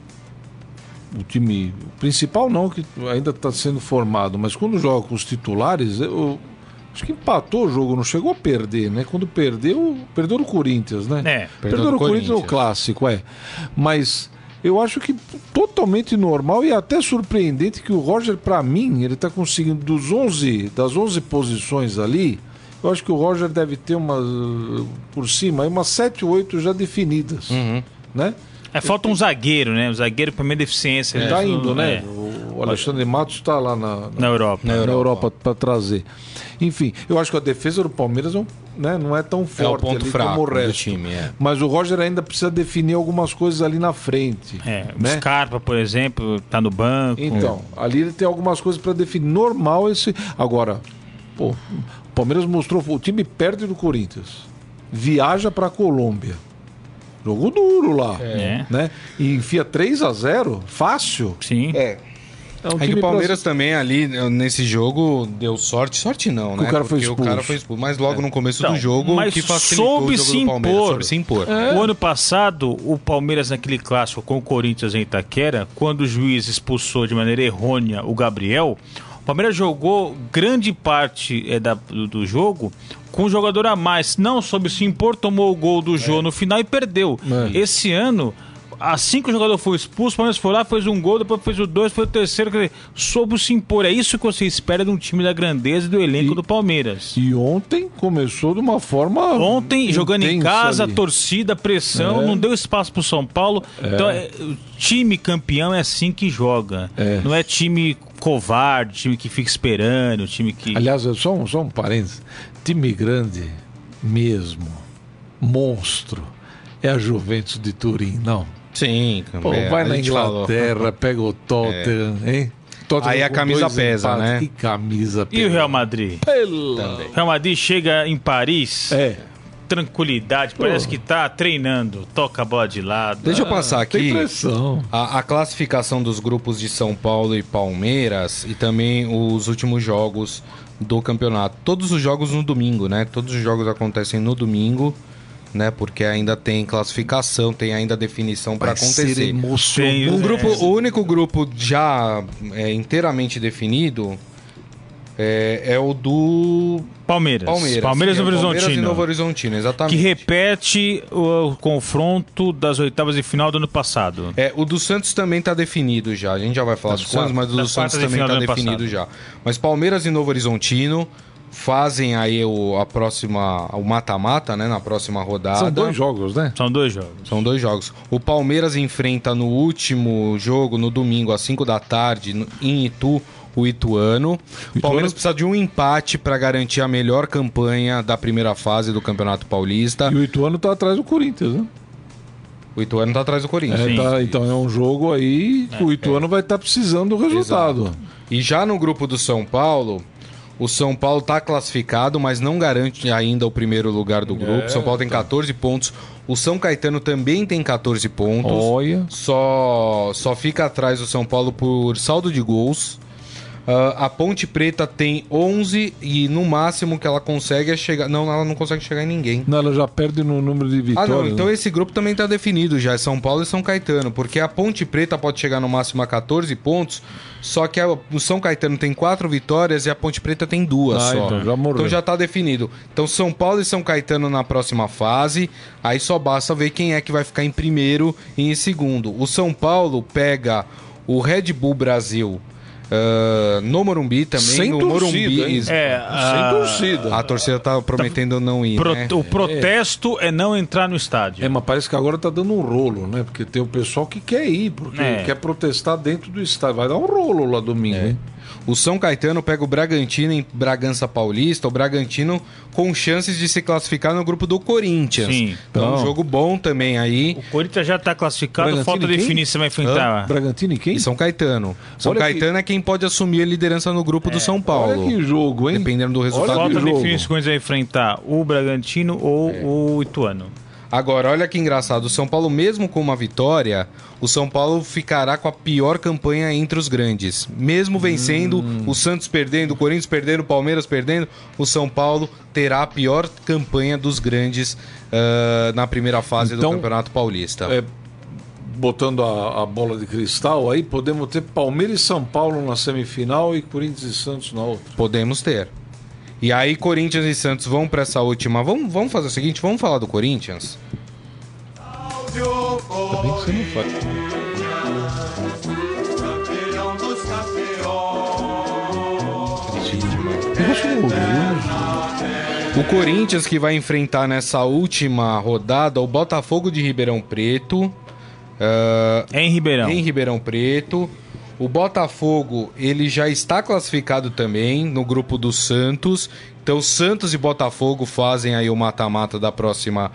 o time principal não, que ainda está sendo formado, mas quando joga com os titulares, eu acho que empatou o jogo, não chegou a perder, né? Quando perdeu, perdeu no Corinthians, né? É, perdeu, no Corinthians no Corinthians. clássico, é. Mas eu acho que totalmente normal e até surpreendente que o Roger, para mim, ele está conseguindo dos 11, das 11 posições ali, eu acho que o Roger deve ter umas, uh, por cima, umas 7, 8 já definidas, Uhum. né? É, falta um zagueiro, né? Um zagueiro para minha deficiência. Tá né? indo, né? É, O Alexandre Matos está lá na, na, na Europa. na Europa. Europa para trazer. Enfim, eu acho que a defesa do Palmeiras não, né, não é tão É o forte ponto ali fraco como o do resto. time, é. Mas o Roger ainda precisa definir algumas coisas ali na frente. É, o né? Scarpa, por exemplo, tá no banco. Então, ali ele tem algumas coisas para definir. Normal esse. Agora, pô, o Palmeiras mostrou. O time perde do Corinthians. Viaja para Colômbia. Jogo duro lá. É. Né? E enfia 3 a 0 fácil. Sim. É. É, um É que time o Palmeiras pra- também ali, nesse jogo, deu sorte. Sorte não, né? o cara foi Porque o expulso. cara foi expulso. Mas logo no começo Então, do jogo, mas que facilitou soube o jogo se do Palmeiras. impor. Soube se impor. É. O ano passado, o Palmeiras naquele clássico com o Corinthians em Itaquera, quando o juiz expulsou de maneira errônea o Gabriel, o Palmeiras jogou grande parte eh, da- do, do jogo com um jogador a mais. Não soube se impor, tomou o gol do jogo no final e perdeu. É. Esse ano. Assim que o jogador foi expulso, o Palmeiras foi lá, fez um gol, depois fez o dois, foi o terceiro. Quer dizer, soube se impor. É isso que você espera de um time da grandeza e do elenco E- do Palmeiras. E ontem começou de uma forma. Ontem, jogando em casa, ali. torcida, pressão, É. não deu espaço pro São Paulo. Então, é, o time campeão é assim que joga. É. Não é time covarde, time que fica esperando, time que. Aliás, é só um, só um parênteses. Time grande mesmo, monstro, é a Juventus de Turim, não. Sim, Pô, é, vai a na gente falou. Inglaterra, pega o Tottenham, hein? Tottenham Aí a camisa pesa, empates. né? Que camisa E o Real Madrid? Pela... Real Madrid chega em Paris, É, tranquilidade, parece que tá treinando, toca a bola de lado. Deixa eu passar tem aqui pressão. a, a classificação dos grupos de São Paulo e Palmeiras e também os últimos jogos do campeonato. Todos os jogos no domingo, né? Todos os jogos acontecem no domingo, né? Porque ainda tem classificação, tem ainda definição para acontecer. Um grupo, o único grupo já é, inteiramente definido é, é o do Palmeiras. Palmeiras. Palmeiras é Novo Palmeiras e. Novo Horizontino, exatamente. Que repete o, o confronto das oitavas de final do ano passado. É, o do Santos também tá definido já. A gente já vai falar Das do Santos, mas o do Santos também tá ano definido passado. já. Mas Palmeiras e Novo Horizontino fazem aí o, a próxima, o mata-mata, né, na próxima rodada. São dois jogos, né? São dois jogos. São dois jogos. O Palmeiras enfrenta no último jogo, no domingo, às 5 da tarde, no- em Itu, o Ituano. O Palmeiras precisa de um empate para garantir a melhor campanha da primeira fase do Campeonato Paulista. E o Ituano tá atrás do Corinthians, né? O Ituano tá atrás do Corinthians. É, tá- então é um jogo aí que o Ituano vai estar precisando do resultado. E já no grupo do São Paulo, O São Paulo está classificado, mas não garante ainda o primeiro lugar do grupo. É, São Paulo tem tá. 14 pontos. O São Caetano também tem 14 pontos. Olha. Só, só fica atrás do São Paulo por saldo de gols. Ah, a Ponte Preta tem 11 e no máximo que ela consegue é chegar. Não, ela não consegue chegar em ninguém. Não, ela já perde no número de Ah, vitórias. não. Então né? esse grupo também tá definido já. É São Paulo e São Caetano. Porque a Ponte Preta pode chegar no máximo a 14 pontos. Só que a- o São Caetano tem quatro vitórias e a Ponte Preta tem duas Ah, só. então já morreu. Então já tá definido. Então São Paulo e São Caetano na próxima fase. Aí só basta ver quem é que vai ficar em primeiro e em segundo. O São Paulo pega o Red Bull Brasil. Ah, no Morumbi também, Sem no torcida, Morumbi. É, Sem a- torcida. A torcida tá prometendo não ir. Pro- né? O protesto é. não entrar no estádio. É, mas parece que agora tá dando um rolo, né? Porque tem o pessoal que quer ir, porque É. quer protestar dentro do estádio. Vai dar um rolo lá domingo, É. hein? O São Caetano pega o Bragantino em Bragança Paulista. O Bragantino com chances de se classificar no grupo do Corinthians. Sim. Então, um Então. jogo bom também aí. O Corinthians já está classificado, Bragantino falta e quem? definir se vai enfrentar. Bragantino e quem? E São Caetano. São Olha Caetano é quem pode assumir a liderança no grupo do São Paulo. Olha que jogo, hein? Dependendo do resultado. Olha Falta que jogo. definir se o Corinthians vai enfrentar o Bragantino ou É. o Ituano. Agora, olha que engraçado. O São Paulo, mesmo com uma vitória, o São Paulo ficará com a pior campanha entre os grandes. Mesmo vencendo, Hum. o Santos perdendo, o Corinthians perdendo, o Palmeiras perdendo, o São Paulo terá a pior campanha dos grandes ah, na primeira fase Então, do Campeonato Paulista. É, botando a, a bola de cristal aí, podemos ter Palmeiras e São Paulo na semifinal e Corinthians e Santos na outra. Podemos ter. E aí, Corinthians e Santos vão para essa última. Vamos, vamos fazer o seguinte: vamos falar do Corinthians? Ainda bem que você não faz. O Corinthians que vai enfrentar nessa última rodada o Botafogo de Ribeirão Preto. ah, É em Ribeirão. em Ribeirão Preto. O Botafogo, ele já está classificado também no grupo do Santos. Então, Santos e Botafogo fazem aí o mata-mata da próxima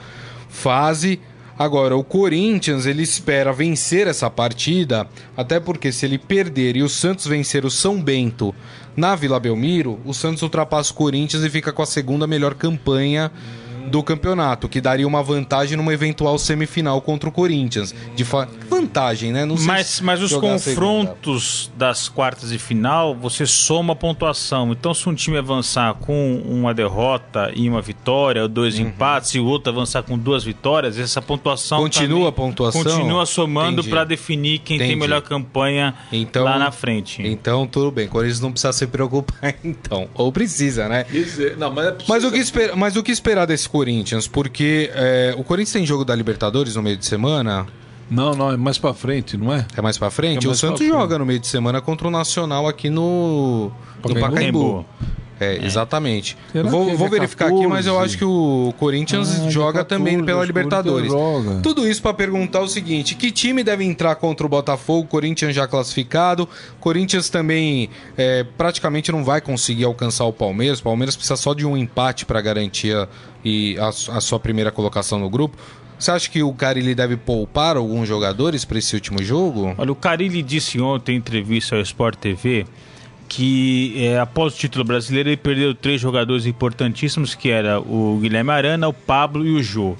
fase. Agora, o Corinthians, ele espera vencer essa partida, até porque se ele perder e o Santos vencer o São Bento na Vila Belmiro, o Santos ultrapassa o Corinthians e fica com a segunda melhor campanha do campeonato, que daria uma vantagem numa eventual semifinal contra o Corinthians. De fa... Vantagem, né? Não sei Mas, se mas os confrontos das quartas de final, você soma a pontuação. Então, se um time avançar com uma derrota e uma vitória, ou dois Uhum. empates, e o outro avançar com duas vitórias, essa pontuação. Continua a pontuação? Continua somando para definir quem tem Entendi. melhor campanha Então- lá na frente. Então, tudo bem. Corinthians não precisa se preocupar, (laughs) então. Ou precisa, né? Não, mas, é Mas o, que espera, mas o que esperar desse Corinthians? Porque é, o Corinthians tem jogo da Libertadores no meio de semana. Não, não, é mais pra frente, não é? É mais pra frente? É o mais Santos pra frente. joga no meio de semana contra o Nacional aqui no, no Pacaembu? Pacaembu. É, exatamente. Será vou é vou verificar aqui, mas eu 14? acho que o Corinthians Ah, joga 14, também pela Libertadores. Tudo isso pra perguntar o seguinte: que time deve entrar contra o Botafogo? Corinthians já classificado. Corinthians também é, praticamente não vai conseguir alcançar o Palmeiras. O Palmeiras precisa só de um empate para garantir a, e a, a sua primeira colocação no grupo. Você acha que o Carilli deve poupar alguns jogadores para esse último jogo? Olha, o Carilli disse ontem em entrevista ao Sport TV que é, após o título brasileiro ele perdeu três jogadores importantíssimos, que era o Guilherme Arana, o Pablo e o Jô.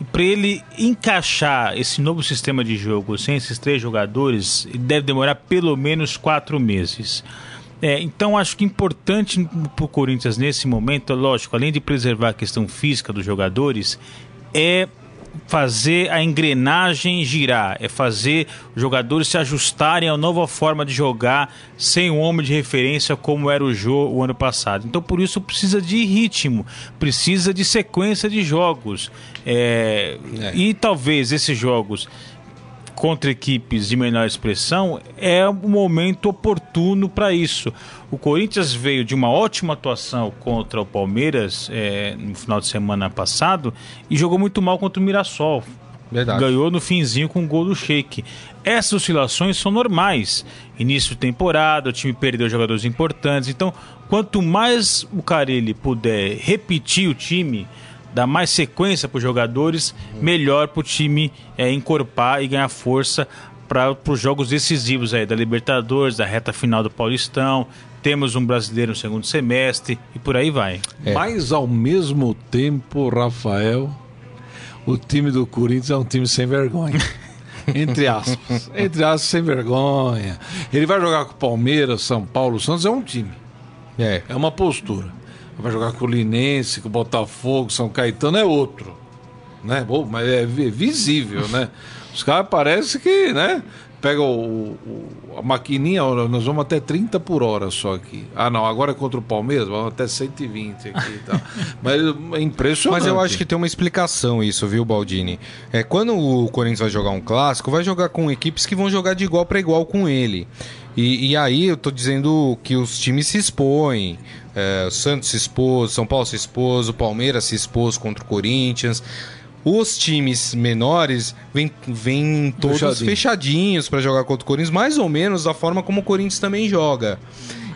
E para ele encaixar esse novo sistema de jogo sem esses três jogadores, deve demorar pelo menos quatro meses. É, então acho que importante para o Corinthians nesse momento, lógico, além de preservar a questão física dos jogadores, é fazer a engrenagem girar, é fazer os jogadores se ajustarem à nova forma de jogar sem um homem de referência como era o Jô o ano passado. Então por isso precisa de ritmo, precisa de sequência de jogos. É, É. E talvez esses jogos contra equipes de menor expressão é o momento oportuno para isso. O Corinthians veio de uma ótima atuação contra o Palmeiras é, no final de semana passado e jogou muito mal contra o Mirassol. Verdade. Ganhou no finzinho com o gol do Sheik. Essas oscilações são normais. Início de temporada, o time perdeu jogadores importantes. Então, quanto mais o Carelli puder repetir o time, dar mais sequência para os jogadores, melhor para o time é, encorpar e ganhar força para os jogos decisivos aí da Libertadores, da reta final do Paulistão, temos um brasileiro no segundo semestre e por aí vai. É. Mas ao mesmo tempo, Rafael, o time do Corinthians é um time sem vergonha. (laughs) Entre aspas. Entre aspas, sem vergonha. Ele vai jogar com o Palmeiras, São Paulo, Santos, é um time. É. É uma postura. Vai jogar com o Linense, com o Botafogo, São Caetano é outro. Né? Bom, mas é visível, né? (laughs) Os caras parecem que, né? pega o, o, a maquininha, nós vamos até 30 por hora só aqui. Ah, não, agora é contra o Palmeiras, vamos até 120 aqui e tal. (laughs) Mas é impressionante. Mas eu acho que tem uma explicação isso, viu, Baldini? É, quando o Corinthians vai jogar um clássico, vai jogar com equipes que vão jogar de igual para igual com ele. E, e, aí eu tô dizendo que os times se expõem. É, o Santos se expôs, São Paulo se expôs, o Palmeiras se expôs contra o Corinthians. Os times menores vêm, vêm todos Fechadinho. fechadinhos para jogar contra o Corinthians, mais ou menos da forma como o Corinthians também joga.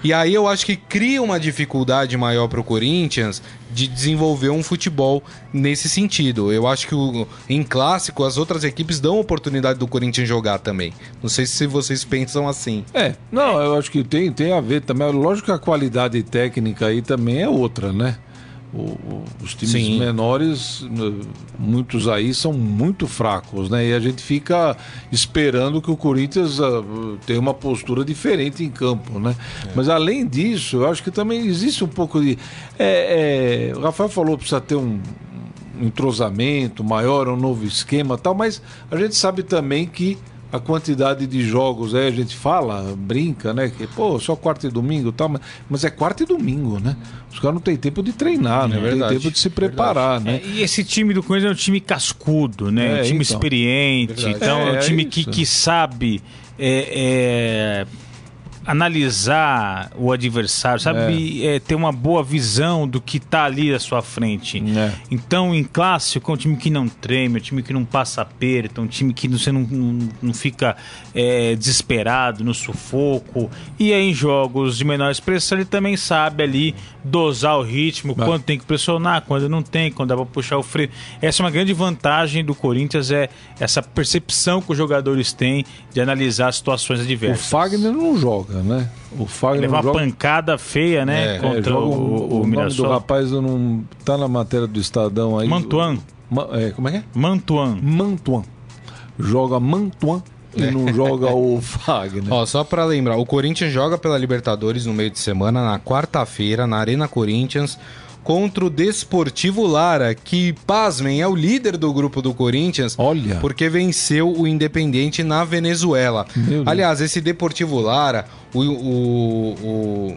E aí eu acho que cria uma dificuldade maior para o Corinthians de desenvolver um futebol nesse sentido. Eu acho que o, em clássico as outras equipes dão oportunidade do Corinthians jogar também. Não sei se vocês pensam assim. É, não, eu acho que tem, tem a ver também. Lógico que a qualidade técnica aí também é outra, né? O, os times Sim. menores, muitos aí são muito fracos, né? E a gente fica esperando que o Corinthians uh, tenha uma postura diferente em campo, né? É. Mas além disso, eu acho que também existe um pouco de. É, é, o Rafael falou que precisa ter um, um entrosamento maior, um novo esquema tal, mas a gente sabe também que a quantidade de jogos, aí a gente fala, brinca, né? Que, pô, só quarta e domingo e tal, mas, mas é quarta e domingo, né? Os caras não têm tempo de treinar, né? É não tem tempo de se preparar, verdade. né? É, e esse time do Corinthians é um time cascudo, né? É, um time então. experiente, verdade. então é, um é time que, que sabe é, é analisar o adversário, sabe? É. É, ter uma boa visão do que está ali à sua frente. É. Então, em clássico, é um time que não treme, é um time que não passa aperto, é um time que você não, não, não fica é, desesperado, no sufoco. E aí, em jogos de menor expressão, ele também sabe ali dosar o ritmo, Vai. quando tem que pressionar, quando não tem, quando dá para puxar o freio. Essa é uma grande vantagem do Corinthians, é essa percepção que os jogadores têm de analisar situações adversas. O Fagner não joga joga, né? O Fagner uma joga... pancada feia, né? É, contra é, o, o, o, o nome do rapaz não tá na matéria do Estadão aí. Mantuan. O, é, como é que é? Mantuan. Mantuan. Joga Mantuan e não joga o (laughs) Fagner. Ó, só para lembrar, o Corinthians joga pela Libertadores no meio de semana, na quarta-feira, na Arena Corinthians contra o Desportivo Lara, que, pasmem, é o líder do grupo do Corinthians. Olha. Porque venceu o Independente na Venezuela. Aliás, esse Deportivo Lara, o, o, o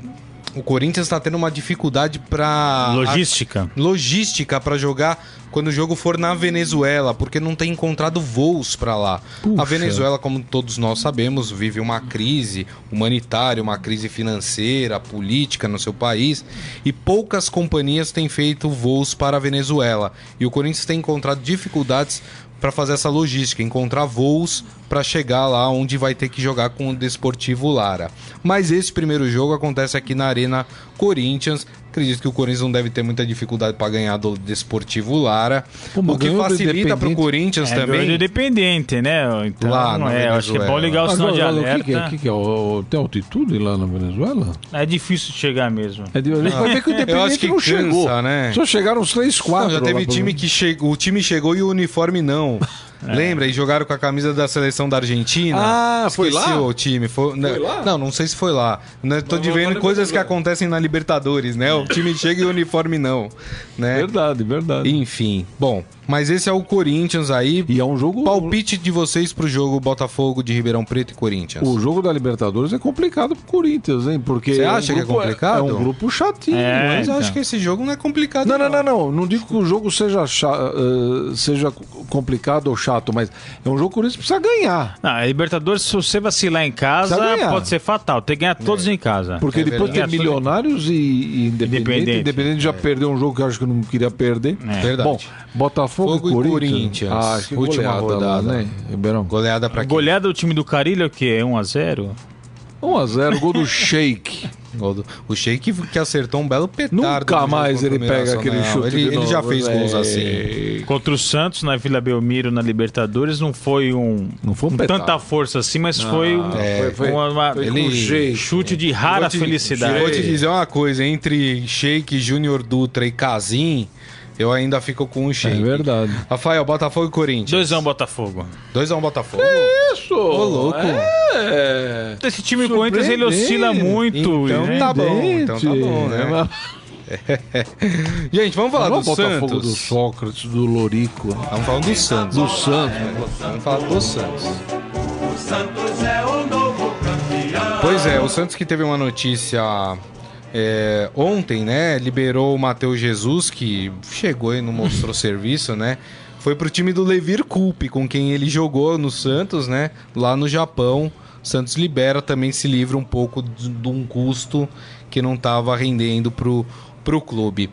o Corinthians está tendo uma dificuldade para logística, a, logística para jogar quando o jogo for na Venezuela, porque não tem encontrado voos para lá. Puxa. A Venezuela, como todos nós sabemos, vive uma crise humanitária, uma crise financeira, política no seu país, e poucas companhias têm feito voos para a Venezuela. E o Corinthians tem encontrado dificuldades para fazer essa logística, encontrar voos para chegar lá onde vai ter que jogar com o Desportivo Lara. Mas esse primeiro jogo acontece aqui na Arena Corinthians. Acredito que o Corinthians não deve ter muita dificuldade para ganhar do Desportivo Lara. Pô, o que facilita para o Corinthians é, também. É independente, né? Então, lá não é, acho que é bom ligar o sinal de alerta. O que, é, que, que é? O, tem altitude lá na Venezuela? É difícil de chegar mesmo. É de, ah. vai ver que o Independente que não cansa, chegou. Né? Só chegaram uns 3, 4. Não, já teve time que chegou, o time chegou e o uniforme não. (laughs) É. Lembra? E jogaram com a camisa da seleção da Argentina. Ah, foi lá? o time. Foi, foi né? lá? Não, não sei se foi lá. Né? Tô vendo coisas que acontecem na Libertadores, né? O time chega e o uniforme não. Né? Verdade, verdade. Enfim. Bom, mas esse é o Corinthians aí. E é um jogo. Palpite de vocês pro jogo Botafogo de Ribeirão Preto e Corinthians. O jogo da Libertadores é complicado pro Corinthians, hein? Porque. Você acha é um que é complicado? É, é um grupo chatinho. É, mas então. acho que esse jogo não é complicado. Não, não, não, não. Não, não digo que o jogo seja, uh, seja complicado ou chato, mas é um jogo que o Corinthians precisa ganhar. Não, a Libertadores, se você vacilar em casa, pode ser fatal. Tem que ganhar todos é. em casa. Porque é depois tem Milionários e, e Independente. Independente. Independente já é. perdeu um jogo que eu acho que eu não queria perder. É. Verdade. Bom, Botafogo Fogo e Corinthians. Corinthians. Ah, que última rodada, lá, né? Ribeirão. Goleada pra quem? Goleada do time do Carilho é o quê? 1x0? 1x0, gol do (laughs) Sheik. O Sheik que acertou um belo petardo. Nunca mais ele pega aquele chute. Ele, ele já fez gols é... assim. Contra o Santos na Vila Belmiro na Libertadores não foi um. Não foi um tanta força assim, mas não, foi um. É, foi, uma, uma, foi ele, chute de rara te, felicidade. Vou te dizer uma coisa: entre Sheik, Júnior Dutra e Casim. Eu ainda fico com um Sheik. É verdade. Rafael, Botafogo e Corinthians. 2x1 um Botafogo. 2x1 um Botafogo? Isso! Ô, louco. É... Esse time do Corinthians ele oscila muito. Então tá bom, então tá bom, né? (laughs) Gente, vamos falar Não do Botafogo Santos. do Sócrates, do Lorico. Vamos falar do Santos. Do Santos. Vamos falar do Santos. Pois é, o Santos que teve uma notícia é, ontem, né? Liberou o Matheus Jesus, que chegou e não mostrou (laughs) serviço, né? Foi pro time do Levir Coupe, com quem ele jogou no Santos, né? Lá no Japão. Santos libera, também se livra um pouco de, de um custo que não estava rendendo pro, pro clube.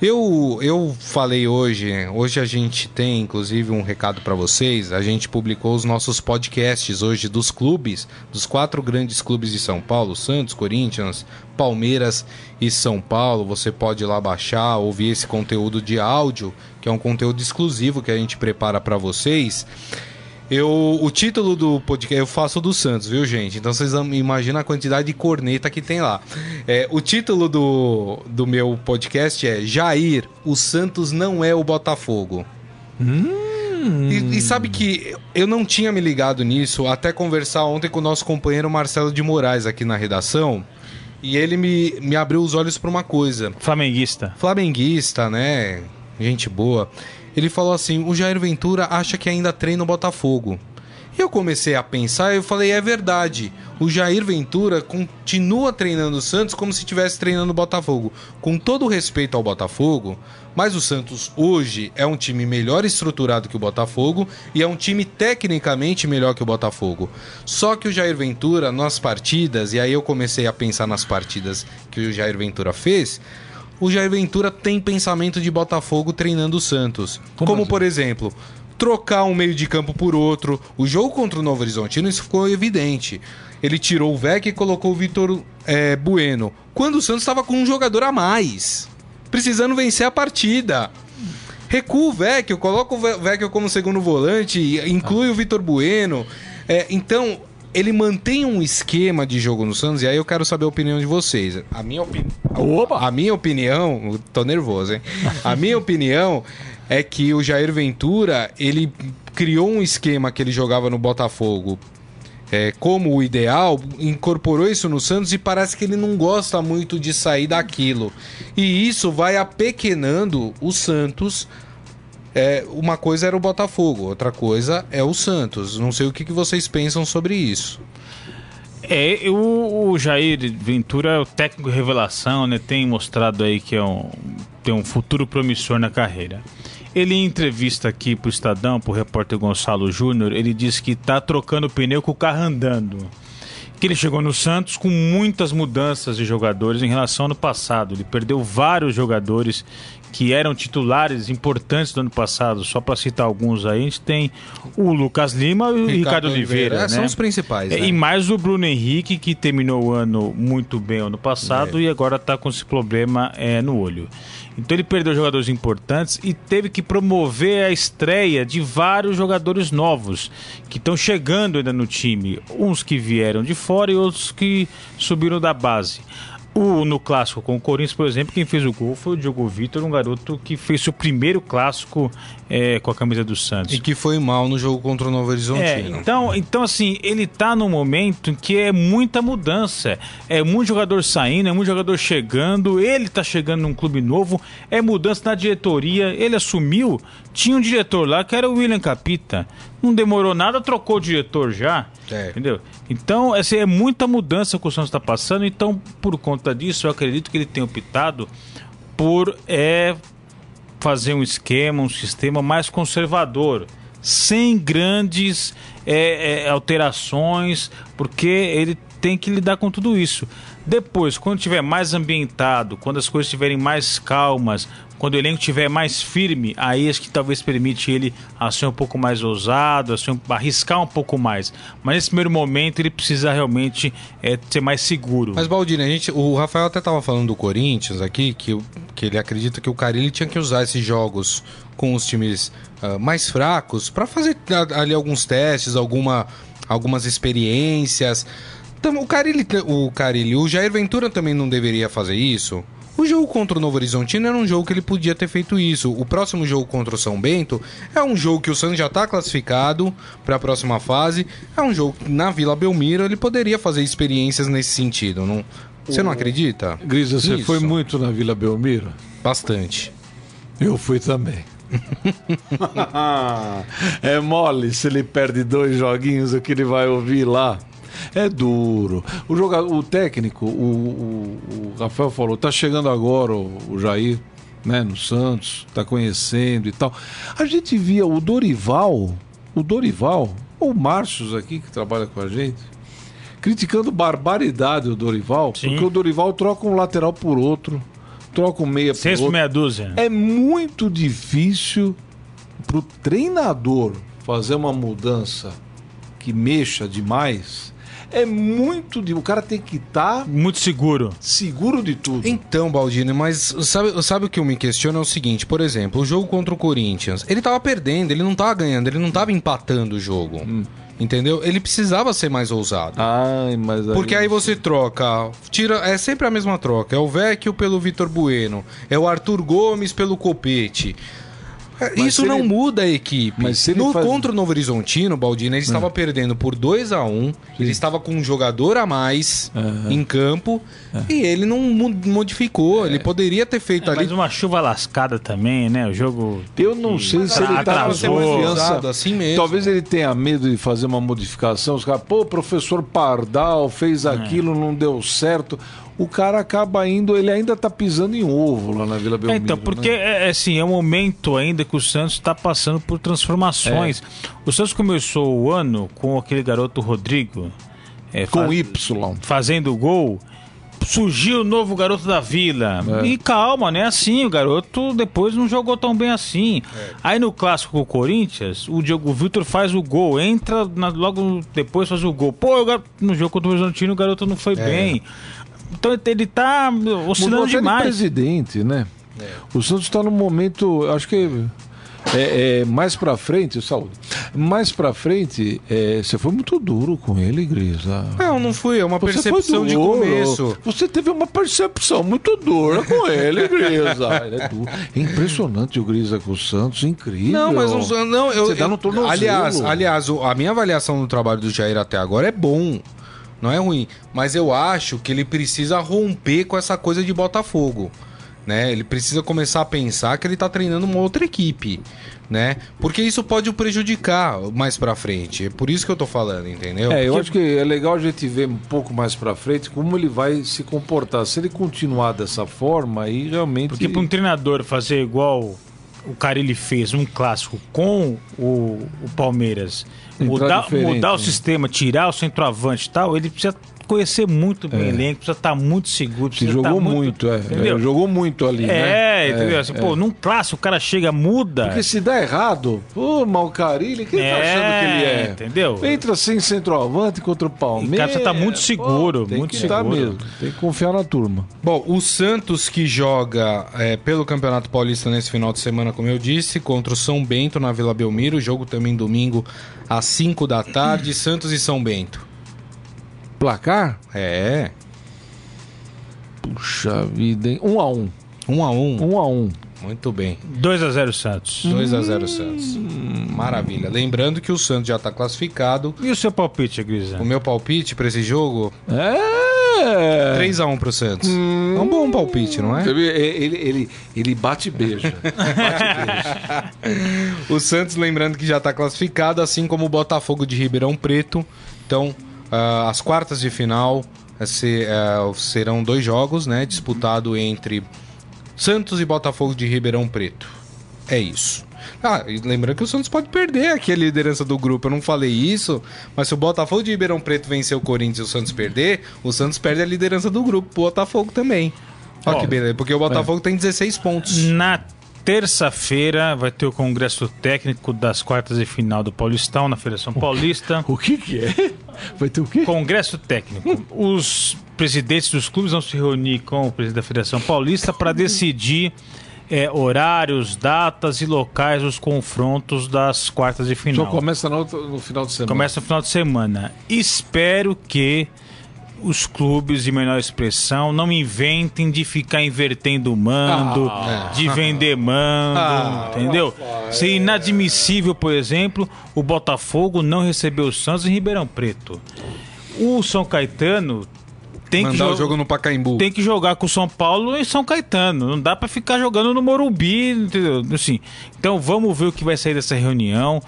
Eu, eu falei hoje, hoje a gente tem inclusive um recado para vocês. A gente publicou os nossos podcasts hoje dos clubes, dos quatro grandes clubes de São Paulo: Santos, Corinthians, Palmeiras e São Paulo. Você pode ir lá baixar, ouvir esse conteúdo de áudio, que é um conteúdo exclusivo que a gente prepara para vocês. Eu, o título do podcast, eu faço do Santos, viu, gente? Então vocês imaginam a quantidade de corneta que tem lá. É, o título do, do meu podcast é Jair, o Santos não é o Botafogo. Hum. E, e, sabe que eu não tinha me ligado nisso até conversar ontem com o nosso companheiro Marcelo de Moraes aqui na redação. E ele me, me abriu os olhos para uma coisa. Flamenguista. Flamenguista, né? Gente boa ele falou assim: o Jair Ventura acha que ainda treina o Botafogo. E eu comecei a pensar e eu falei: é verdade. O Jair Ventura continua treinando o Santos como se estivesse treinando o Botafogo. Com todo o respeito ao Botafogo, mas o Santos hoje é um time melhor estruturado que o Botafogo e é um time tecnicamente melhor que o Botafogo. Só que o Jair Ventura, nas partidas, e aí eu comecei a pensar nas partidas que o Jair Ventura fez o Jair Ventura tem pensamento de Botafogo treinando o Santos. Como, Como assim? por exemplo, trocar um meio de campo por outro. O jogo contra o Novo Horizontino isso ficou evidente. Ele tirou o Vec e colocou o Vitor é, Bueno. Quando o Santos estava com um jogador a mais. Precisando vencer a partida. Recua o Vecchio, coloca o Vecchio como segundo volante, inclui ah. o Vitor Bueno. É, então, ele mantém um esquema de jogo no Santos, e aí eu quero saber a opinião de vocês. A minha, opi... a minha opinião. Tô nervoso, hein? A minha opinião é que o Jair Ventura ele criou um esquema que ele jogava no Botafogo é, como o ideal, incorporou isso no Santos e parece que ele não gosta muito de sair daquilo. E isso vai apequenando o Santos é, uma coisa era o Botafogo, outra coisa é o Santos. Não sei o que, que vocês pensam sobre isso. É, o, o Jair Ventura é o técnico revelação, né? Tem mostrado aí que é um, tem um futuro promissor na carreira. Ele em entrevista aqui pro Estadão, pro repórter Gonçalo Júnior, ele disse que tá trocando pneu com o carro andando. Que ele chegou no Santos com muitas mudanças de jogadores em relação ao ano passado. Ele perdeu vários jogadores que eram titulares importantes do ano passado, só para citar alguns aí, a gente tem o Lucas Lima e o Ricardo, Ricardo Oliveira. Oliveira né? São os principais. É, né? E mais o Bruno Henrique, que terminou o ano muito bem ano passado é. e agora está com esse problema é, no olho. Então ele perdeu jogadores importantes e teve que promover a estreia de vários jogadores novos que estão chegando ainda no time. Uns que vieram de fora e outros que subiram da base. O, no clássico com o Corinthians, por exemplo, quem fez o gol foi o Diogo Vitor, um garoto que fez seu primeiro clássico é, com a camisa do Santos. E que foi mal no jogo contra o Novo Horizontino. É, então, então, assim, ele tá num momento que é muita mudança. É muito jogador saindo, é muito jogador chegando, ele tá chegando num clube novo, é mudança na diretoria. Ele assumiu, tinha um diretor lá que era o William Capita. Não demorou nada, trocou o diretor já. É. Entendeu? Então, essa é muita mudança que o Santos está passando. Então, por conta disso, eu acredito que ele tem optado por é, fazer um esquema, um sistema mais conservador, sem grandes é, é, alterações, porque ele tem que lidar com tudo isso. Depois, quando tiver mais ambientado, quando as coisas estiverem mais calmas, quando o elenco estiver mais firme, aí acho que talvez permite ele a ser um pouco mais ousado, a ser, arriscar um pouco mais. Mas nesse primeiro momento ele precisa realmente é, ser mais seguro. Mas Baldini, a gente, o Rafael até estava falando do Corinthians aqui, que, que ele acredita que o Carilli tinha que usar esses jogos com os times uh, mais fracos para fazer ali alguns testes, alguma, algumas experiências. O Carilli, o Carilli, o Jair Ventura também não deveria fazer isso? O jogo contra o Novo Horizontino era um jogo que ele podia ter feito isso. O próximo jogo contra o São Bento é um jogo que o Santos já está classificado para a próxima fase. É um jogo que na Vila Belmiro ele poderia fazer experiências nesse sentido. Não... Você não acredita? Grisa, você foi muito na Vila Belmiro? Bastante. Eu fui também. (laughs) é mole se ele perde dois joguinhos o que ele vai ouvir lá. É duro. O jogador, o técnico, o, o, o Rafael falou, tá chegando agora o, o Jair, né, no Santos, tá conhecendo e tal. A gente via o Dorival, o Dorival, o Márcios aqui que trabalha com a gente, criticando barbaridade o Dorival, Sim. porque o Dorival troca um lateral por outro, troca um meia por outro. meia dúzia. É muito difícil pro treinador fazer uma mudança que mexa demais é muito de. O cara tem que estar. Tá muito seguro. Seguro de tudo. Então, Baldini, mas sabe, sabe o que eu me questiono? É o seguinte: por exemplo, o jogo contra o Corinthians, ele tava perdendo, ele não tava ganhando, ele não tava empatando o jogo. Hum. Entendeu? Ele precisava ser mais ousado. Ai, mas aí... Porque aí você troca, tira, é sempre a mesma troca. É o Vecchio pelo Vitor Bueno, é o Arthur Gomes pelo Copete. Mas Isso não ele... muda a equipe. Mas no, faz... Contra o Novo Horizontino, Baldini, ele estava é. perdendo por 2 a 1 um, Ele estava com um jogador a mais uhum. em campo é. e ele não modificou. É. Ele poderia ter feito é, ali. Mas uma chuva lascada também, né? O jogo. Eu não sei mas se ele estava confiança. Assim mesmo. Talvez ele tenha medo de fazer uma modificação. Os caras, pô, o professor Pardal fez é. aquilo, não deu certo o cara acaba indo, ele ainda tá pisando em ovo lá na Vila Belmiro. É, então, porque né? é, é, assim, é um momento ainda que o Santos está passando por transformações. É. O Santos começou o ano com aquele garoto Rodrigo. É, com faz, Y. Fazendo gol. Surgiu o novo garoto da vila. É. E calma, né? Assim, o garoto depois não jogou tão bem assim. É. Aí no clássico com o Corinthians, o Diogo Vitor faz o gol, entra na, logo depois faz o gol. Pô, no jogo contra o Horizontino o garoto não foi bem. Então ele tá oscilando demais. De presidente, né? É. O Santos está no momento, acho que é, é, mais para frente, saúde. Mais para frente, é, você foi muito duro com ele, Grisa. Não, não fui. É uma você percepção de começo. Você teve uma percepção muito dura com ele, Grisa. (laughs) ele é, duro. é impressionante o Grisa com o Santos, incrível. Não, mas não, não eu, você dá no tornozelo. Aliás, aliás, a minha avaliação do trabalho do Jair até agora é bom não é ruim. Mas eu acho que ele precisa romper com essa coisa de Botafogo. Né? Ele precisa começar a pensar que ele está treinando uma outra equipe, né? Porque isso pode o prejudicar mais para frente. É por isso que eu tô falando, entendeu? É, eu Porque... acho que é legal a gente ver um pouco mais para frente como ele vai se comportar. Se ele continuar dessa forma, aí realmente Porque para um treinador fazer igual o cara ele fez um clássico com o, o Palmeiras, mudar, mudar o sistema, tirar o centroavante e tal, ele precisa conhecer muito bem é. o elenco, precisa estar muito seguro. Precisa jogou muito, muito é. é. Jogou muito ali, é, né? É, entendeu? Assim, pô, é. num clássico o cara chega, muda. Porque se dá errado, pô, Malcarilli, quem é, tá achando que ele é? Entendeu? Entra sem centroavante contra o Palmeiras. O cara precisa estar muito seguro, pô, muito seguro. mesmo, tem que confiar na turma. Bom, o Santos que joga é, pelo Campeonato Paulista nesse final de semana, como eu disse, contra o São Bento na Vila Belmiro, jogo também domingo às 5 da tarde, Santos e São Bento. Placar? É. Puxa vida, hein? 1 um a 1 1 um a 1 1 a 1 Muito bem. 2 a 0 Santos. 2 a 0 Santos. Maravilha. Lembrando que o Santos já está classificado. E o seu palpite, Grisa? O meu palpite para esse jogo? É. 3 a 1 pro Santos. Hum. É um bom palpite, não é? Ele, ele, ele bate beija. (laughs) bate beija. o Santos, lembrando que já está classificado, assim como o Botafogo de Ribeirão Preto. Então, Uh, as quartas de final se, uh, serão dois jogos, né? Disputado entre Santos e Botafogo de Ribeirão Preto. É isso. Ah, e lembrando que o Santos pode perder aqui a liderança do grupo. Eu não falei isso, mas se o Botafogo de Ribeirão Preto vencer o Corinthians e o Santos perder, o Santos perde a liderança do grupo. O Botafogo também. Olha que beleza, porque o Botafogo tem 16 pontos. Na terça-feira vai ter o congresso técnico das quartas de final do Paulistão, na Federação Paulista. (laughs) O que que é? Vai ter o quê? Congresso técnico. Os presidentes dos clubes vão se reunir com o presidente da Federação Paulista para decidir é, horários, datas e locais dos confrontos das quartas de Só final. começa no, no final de semana. Começa no final de semana. Espero que os clubes de menor expressão não inventem de ficar invertendo mando, de vender mando, entendeu? Seria inadmissível, por exemplo, o Botafogo não receber o Santos em Ribeirão Preto. O São Caetano tem que, Mandar o jo- jogo no Pacaembu. tem que jogar com o São Paulo e São Caetano. Não dá pra ficar jogando no Morumbi, entendeu? Assim, então vamos ver o que vai sair dessa reunião.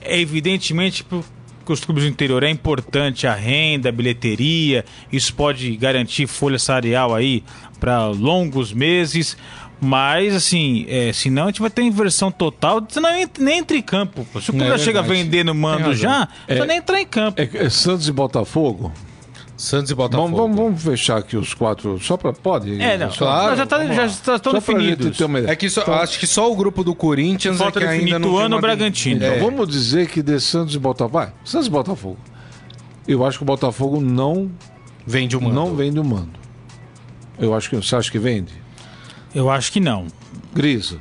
É evidentemente pro- que os clubes do interior é importante a renda, a bilheteria. Isso pode garantir folha salarial aí para longos meses. Mas, assim, é, senão a gente vai ter inversão total. Senão nem, entra em campo. Se o clube É chega verdade. vendendo Tem mando já, É. nem entrar em campo. É, é Santos e Botafogo? Santos e Botafogo. Vamos, vamos, vamos fechar aqui os quatro, só para Pode? É, não. Só, Claro, já, tá, já gente definidos. uma. É que só, Então- acho que só o grupo do Corinthians Falta é que ainda não Ituano Bragantino. Então, É. vamos dizer que de Santos e Botafogo. Vai, Santos e Botafogo. Eu acho que o Botafogo não, Vende o mando. não vende o mando. Eu acho que. Você acha que vende? Eu acho que não. Grisa.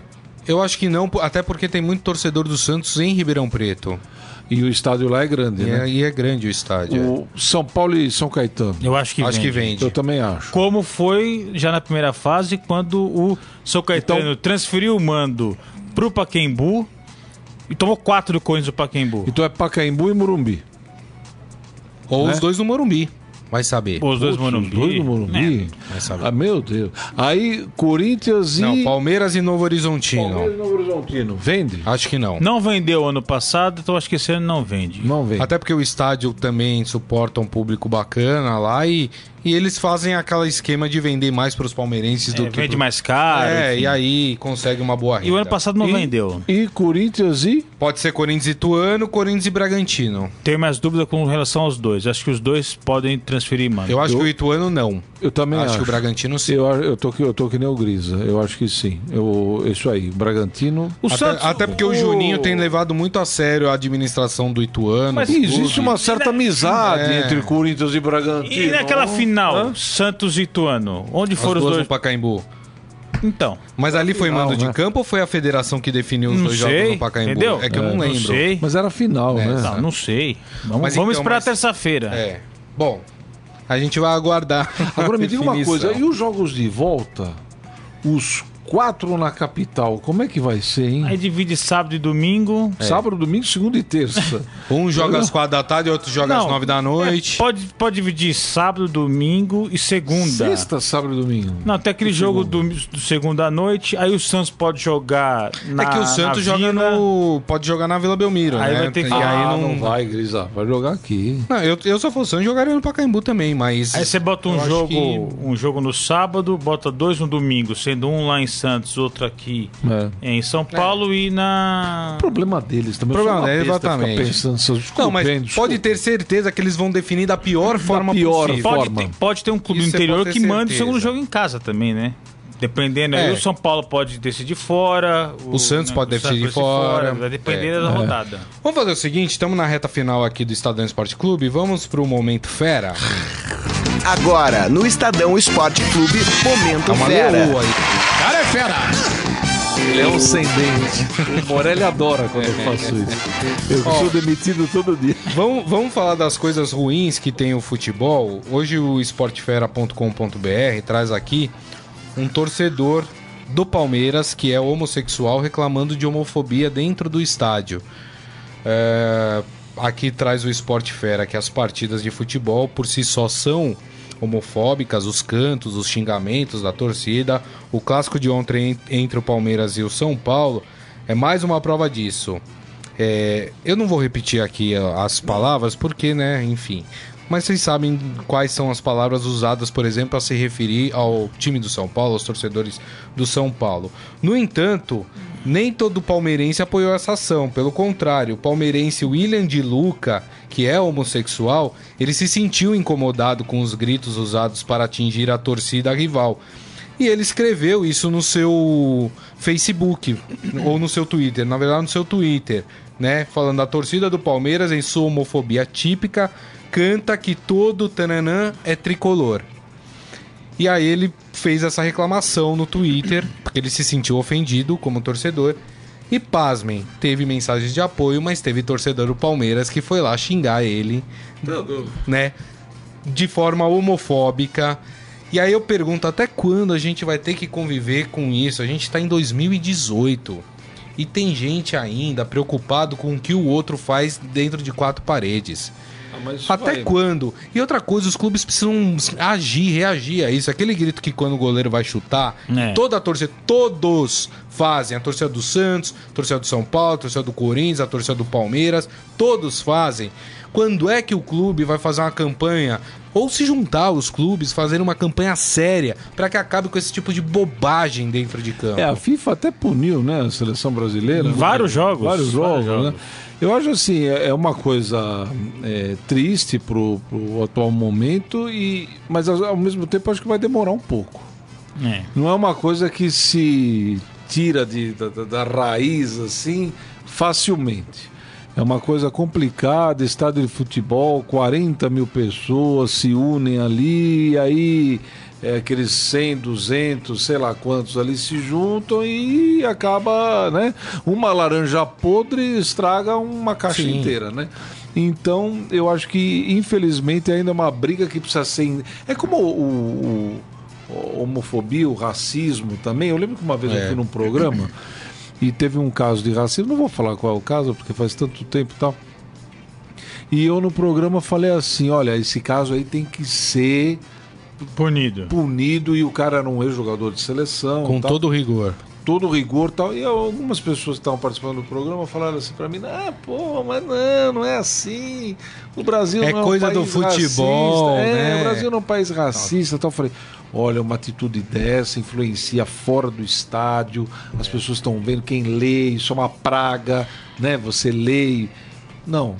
Eu acho que não, até porque tem muito torcedor do Santos em Ribeirão Preto. E o estádio lá é grande, E, né? é, e é grande o estádio. é. O São Paulo e São Caetano. Eu acho que Acho vende. que vende. Eu também acho. Como foi já na primeira fase, quando o São Caetano Então- transferiu o mando pro Paquembu e tomou quatro do Corinthians do Paquembu. Então é Pacaembu e Morumbi. Ou né? os dois no Morumbi. Vai saber. Os dois Putz, Morumbi. Os dois do Morumbi? Vai saber. Ah, meu Deus. Aí, Corinthians e. Não, Palmeiras e Novo Horizontino. Palmeiras e Novo Horizontino. Vende? Acho que não. Não vendeu ano passado, então acho que esse ano não vende. Não vende. Até porque o estádio também suporta um público bacana lá e, e eles fazem aquele esquema de vender mais para os palmeirenses do É, que vende pro- mais caro. É, enfim. e aí consegue uma boa renda. E o ano passado não E- vendeu. E Corinthians e. Pode ser Corinthians e Ituano, Corinthians e Bragantino. Tenho mais dúvida com relação aos dois. Acho que os dois podem transferir mando. Eu acho Eu- que o Ituano não. Eu também acho, acho. que o Bragantino sim. Eu, eu, tô, que- eu tô que nem o Grisa. Eu acho que sim. Eu, isso aí. Bragantino. O Até, Santos- até porque o Juninho tem levado muito a sério a administração do Ituano. Mas do existe uma certa amizade É. entre Corinthians e Bragantino. E naquela final, Hã? Santos e Ituano, onde As foram os dois? Pacaembu. Então, Mas ali foi final, mando de né? campo ou foi a federação que definiu os não dois jogos sei, no Pacaembu? entendeu? É que eu não lembro. Não sei. Mas era final, É, né? Não, não sei. Vamos, Mas vamos então, esperar mas- terça-feira. É. Bom, a gente vai aguardar. Agora me diga uma coisa, e os jogos de volta? Os quatro na capital, como é que vai ser, hein? Aí divide sábado e domingo. Sábado, domingo, segunda e terça. (laughs) Um joga às quatro da tarde, outro joga às Não, nove da noite. é, pode, pode dividir sábado, domingo e segunda. Sexta, sábado e domingo. Não, tem aquele E jogo segunda? do, do segunda à noite, aí o Santos pode jogar na é que o Santos joga Vila. no. Pode jogar na Vila Belmiro, Aí né? vai ter que- E aí ah, não. não vai, Grisa. Vai jogar aqui. Não, eu, eu eu fosse Santos, jogaria no Pacaembu também, mas. Aí você bota um jogo, que- um jogo no sábado, bota dois no domingo, sendo um lá em Santos, outro aqui É. em São Paulo e na O problema deles também. Problema sou uma deles, exatamente. Pensando, essas- Não, mas desculpem. pode ter certeza que eles vão definir da pior forma pior possível. forma. Pode ter, pode ter um clube Isso interior que manda o segundo jogo em casa também, né? Dependendo, aí É. o São Paulo pode decidir fora. O Santos pode decidir fora. Vai depender É. da rodada. Vamos fazer o seguinte, estamos na reta final aqui do Estadão Esporte Clube, vamos pro momento fera. Agora, no Estadão Esporte Clube, Momento É uma Fera. leoa aí. Cara é fera! Leão sem dente. (laughs) O Morelli adora quando eu faço isso. Eu sou demitido todo dia. Vamos, vamos falar das coisas ruins que tem o futebol. Hoje o esportefera.com.br traz aqui um torcedor do Palmeiras que é homossexual reclamando de homofobia dentro do estádio. É, aqui traz o Esporte Fera que as partidas de futebol por si só são homofóbicas, os cantos, os xingamentos da torcida. O clássico de ontem en- entre o Palmeiras e o São Paulo é mais uma prova disso. É, eu não vou repetir aqui as palavras porque, né, enfim. Mas vocês sabem quais são as palavras usadas, por exemplo, a se referir ao time do São Paulo, aos torcedores do São Paulo. No entanto, Nem todo palmeirense apoiou essa ação, pelo contrário, o palmeirense William de Luca, que é homossexual, ele se sentiu incomodado com os gritos usados para atingir a torcida rival. E ele escreveu isso no seu Facebook ou no seu Twitter, na verdade no seu Twitter, né, falando a torcida do Palmeiras em sua homofobia típica canta que todo tananã é tricolor. E aí ele fez essa reclamação no Twitter, porque ele se sentiu ofendido como torcedor. E pasmem, teve mensagens de apoio, mas teve torcedor do Palmeiras que foi lá xingar ele, né? De forma homofóbica. E aí eu pergunto, até quando a gente vai ter que conviver com isso? A gente tá em 2018. E tem gente ainda preocupado com o que o outro faz dentro de quatro paredes. Ah, Até vai. quando? E outra coisa, os clubes precisam agir, reagir a isso. Aquele grito que quando o goleiro vai chutar, é. toda a torcida, todos fazem. A torcida do Santos, a torcida do São Paulo, a torcida do Corinthians, a torcida do Palmeiras, todos fazem. Quando é que o clube vai fazer uma campanha ou se juntar os clubes, fazer uma campanha séria para que acabe com esse tipo de bobagem dentro de campo? É, a FIFA até puniu, né, a seleção brasileira. Vários jogos. Vários jogos, vários jogos. né? Eu acho assim, é, é uma coisa é, triste pro, pro atual momento, e, mas ao mesmo tempo acho que vai demorar um pouco. É. Não é uma coisa que se tira de, da, da raiz assim facilmente. É uma coisa complicada, estádio de futebol, 40 mil pessoas se unem ali, e aí é, aqueles 100, 200, sei lá quantos ali se juntam e acaba, né? Uma laranja podre estraga uma caixa Sim. inteira, né? Então, eu acho que, infelizmente, ainda é uma briga que precisa ser. É como o, o, o homofobia, o racismo também. Eu lembro que uma vez é. eu fui num programa (laughs) e teve um caso de racismo. Não vou falar qual é o caso, porque faz tanto tempo e tal. E eu no programa falei assim: olha, esse caso aí tem que ser Punido. Punido e o cara era um ex-jogador de seleção. Com tal. todo rigor. Todo rigor tal. E algumas pessoas que estavam participando do programa falaram assim para mim: ah, pô, mas não, não é assim. O Brasil é não é coisa um do futebol. Racista. Né? É, o Brasil não é um país racista. Tal. Eu falei: olha, uma atitude dessa influencia fora do estádio. As é. pessoas estão vendo quem lê, isso é uma praga, né? Você lê. Não.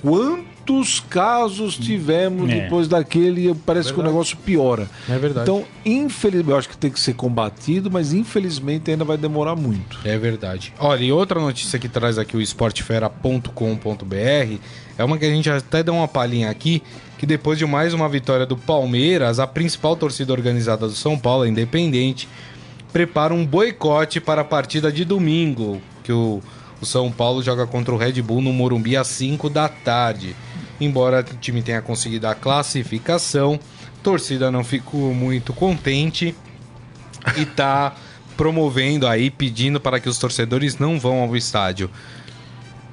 Quanto quantos casos tivemos é. depois daquele parece é que o negócio piora. É verdade. Então, infelizmente, eu acho que tem que ser combatido, mas infelizmente ainda vai demorar muito. É verdade. Olha, e outra notícia que traz aqui o esportefera.com.br é uma que a gente até deu uma palhinha aqui, que depois de mais uma vitória do Palmeiras, a principal torcida organizada do São Paulo, a Independente, prepara um boicote para a partida de domingo, que o, o São Paulo joga contra o Red Bull no Morumbi às 5 da tarde. Embora o time tenha conseguido a classificação, a torcida não ficou muito contente e está promovendo aí, pedindo para que os torcedores não vão ao estádio.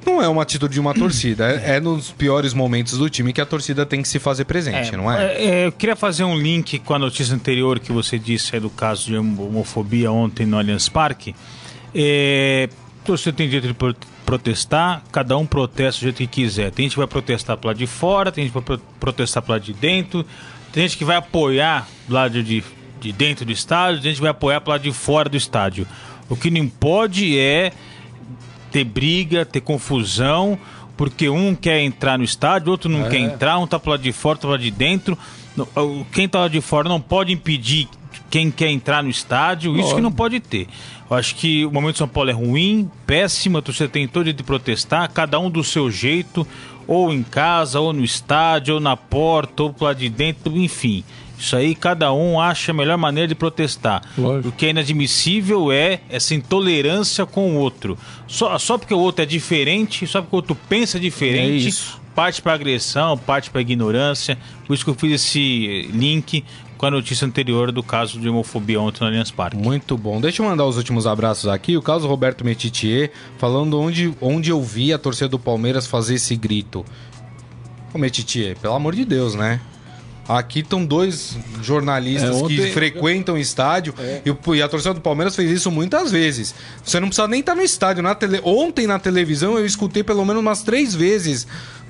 Não é uma atitude de uma torcida, é, é, nos piores momentos do time que a torcida tem que se fazer presente, é, não é? é? é? Eu queria fazer um link com a notícia anterior que você disse é do caso de homofobia ontem no Allianz Parque. É, torcida tem direito de protestar, cada um protesta do jeito que quiser. Tem gente que vai protestar pro lado de fora, tem gente que vai protestar pro lado de dentro, tem gente que vai apoiar do lado de, de dentro do estádio, tem gente que vai apoiar pro lado de fora do estádio. O que não pode é ter briga, ter confusão, porque um quer entrar no estádio, outro não é. quer entrar, um tá pro lado de fora, outro tá pro lado de dentro. Quem tá lá de fora não pode impedir quem quer entrar no estádio, isso que não pode ter. Eu acho que o momento de São Paulo é ruim, péssimo, a torcida tem todo de protestar, cada um do seu jeito, ou em casa, ou no estádio, ou na porta, ou lá de dentro, enfim. Isso aí cada um acha a melhor maneira de protestar. Lógico. O que é inadmissível é essa intolerância com o outro. Só, só porque o outro é diferente, só porque o outro pensa diferente, é parte para agressão, parte para ignorância. Por isso que eu fiz esse link com a notícia anterior do caso de homofobia ontem no Allianz Parque. Muito bom. Deixa eu mandar os últimos abraços aqui. O caso Roberto Metitier, falando onde, onde eu vi a torcida do Palmeiras fazer esse grito. Ô Metitier, pelo amor de Deus, né? Aqui estão dois jornalistas é, ontem... que frequentam o estádio é. e, a torcida do Palmeiras fez isso muitas vezes. Você não precisa nem estar no estádio. Na tele... Ontem na televisão eu escutei pelo menos umas três vezes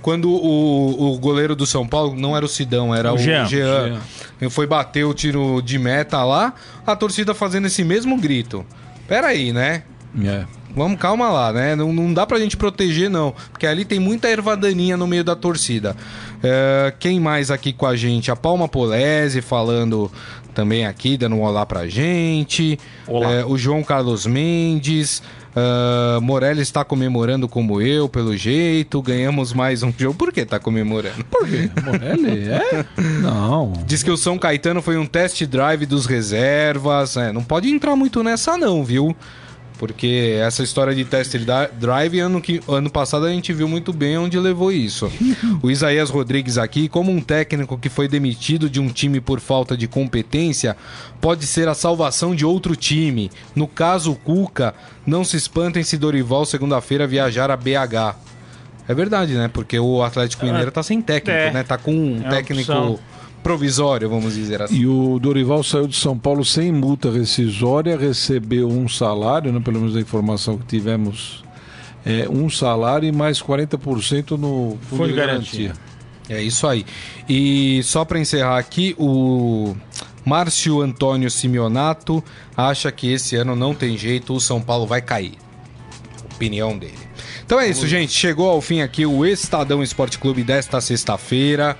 quando o, o goleiro do São Paulo, não era o Sidão, era o, o Jean, Jean, Jean, foi bater o tiro de meta lá, a torcida fazendo esse mesmo grito. Pera aí, né? É. Vamos, calma lá, né? Não, não dá pra gente proteger, não. Porque ali tem muita ervadaninha no meio da torcida. É, quem mais aqui com a gente? A Palma Polese falando também aqui, dando um olá pra gente. Olá. É, o João Carlos Mendes. Uh, Morelli está comemorando como eu, pelo jeito. Ganhamos mais um jogo. Por que tá comemorando? Por quê? Morelli? É? Não. Diz que o São Caetano foi um test drive dos reservas. É, não pode entrar muito nessa, não, viu? Porque essa história de test dri- drive, ano, que, ano passado a gente viu muito bem onde levou isso. (laughs) o Isaías Rodrigues aqui, como um técnico que foi demitido de um time por falta de competência, pode ser a salvação de outro time. No caso, o Cuca, não se espantem se Dorival segunda-feira viajar a BH. É verdade, né? Porque o Atlético Mineiro tá sem técnico, É. né? Tá com um É técnico opção. Provisório, vamos dizer assim. E o Dorival saiu de São Paulo sem multa rescisória, recebeu um salário, né, pelo menos a informação que tivemos, é, um salário e mais 40% no fundo, de de garantia. garantia. É isso aí. E só para encerrar aqui, o Márcio Antônio Simeonato acha que esse ano não tem jeito, o São Paulo vai cair. Opinião dele. Então é isso, gente. Chegou ao fim aqui o Estadão Esporte Clube desta sexta-feira.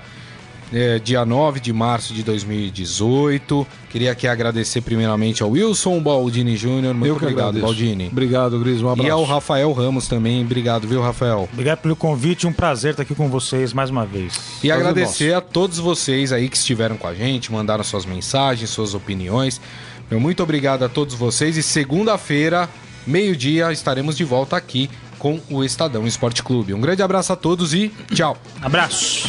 É, dia 9 de março de 2018. Queria aqui agradecer primeiramente ao Wilson Baldini Júnior. Muito Eu obrigado, agradeço. Baldini. Obrigado, Gris. Um abraço. E ao Rafael Ramos também. Obrigado, viu, Rafael? Obrigado pelo convite, um prazer estar aqui com vocês mais uma vez. E agradecer a todos vocês aí que estiveram com a gente, mandaram suas mensagens, suas opiniões. Meu muito obrigado a todos vocês e segunda-feira, meio-dia, estaremos de volta aqui com o Estadão Esporte Clube. Um grande abraço a todos e tchau. Abraço!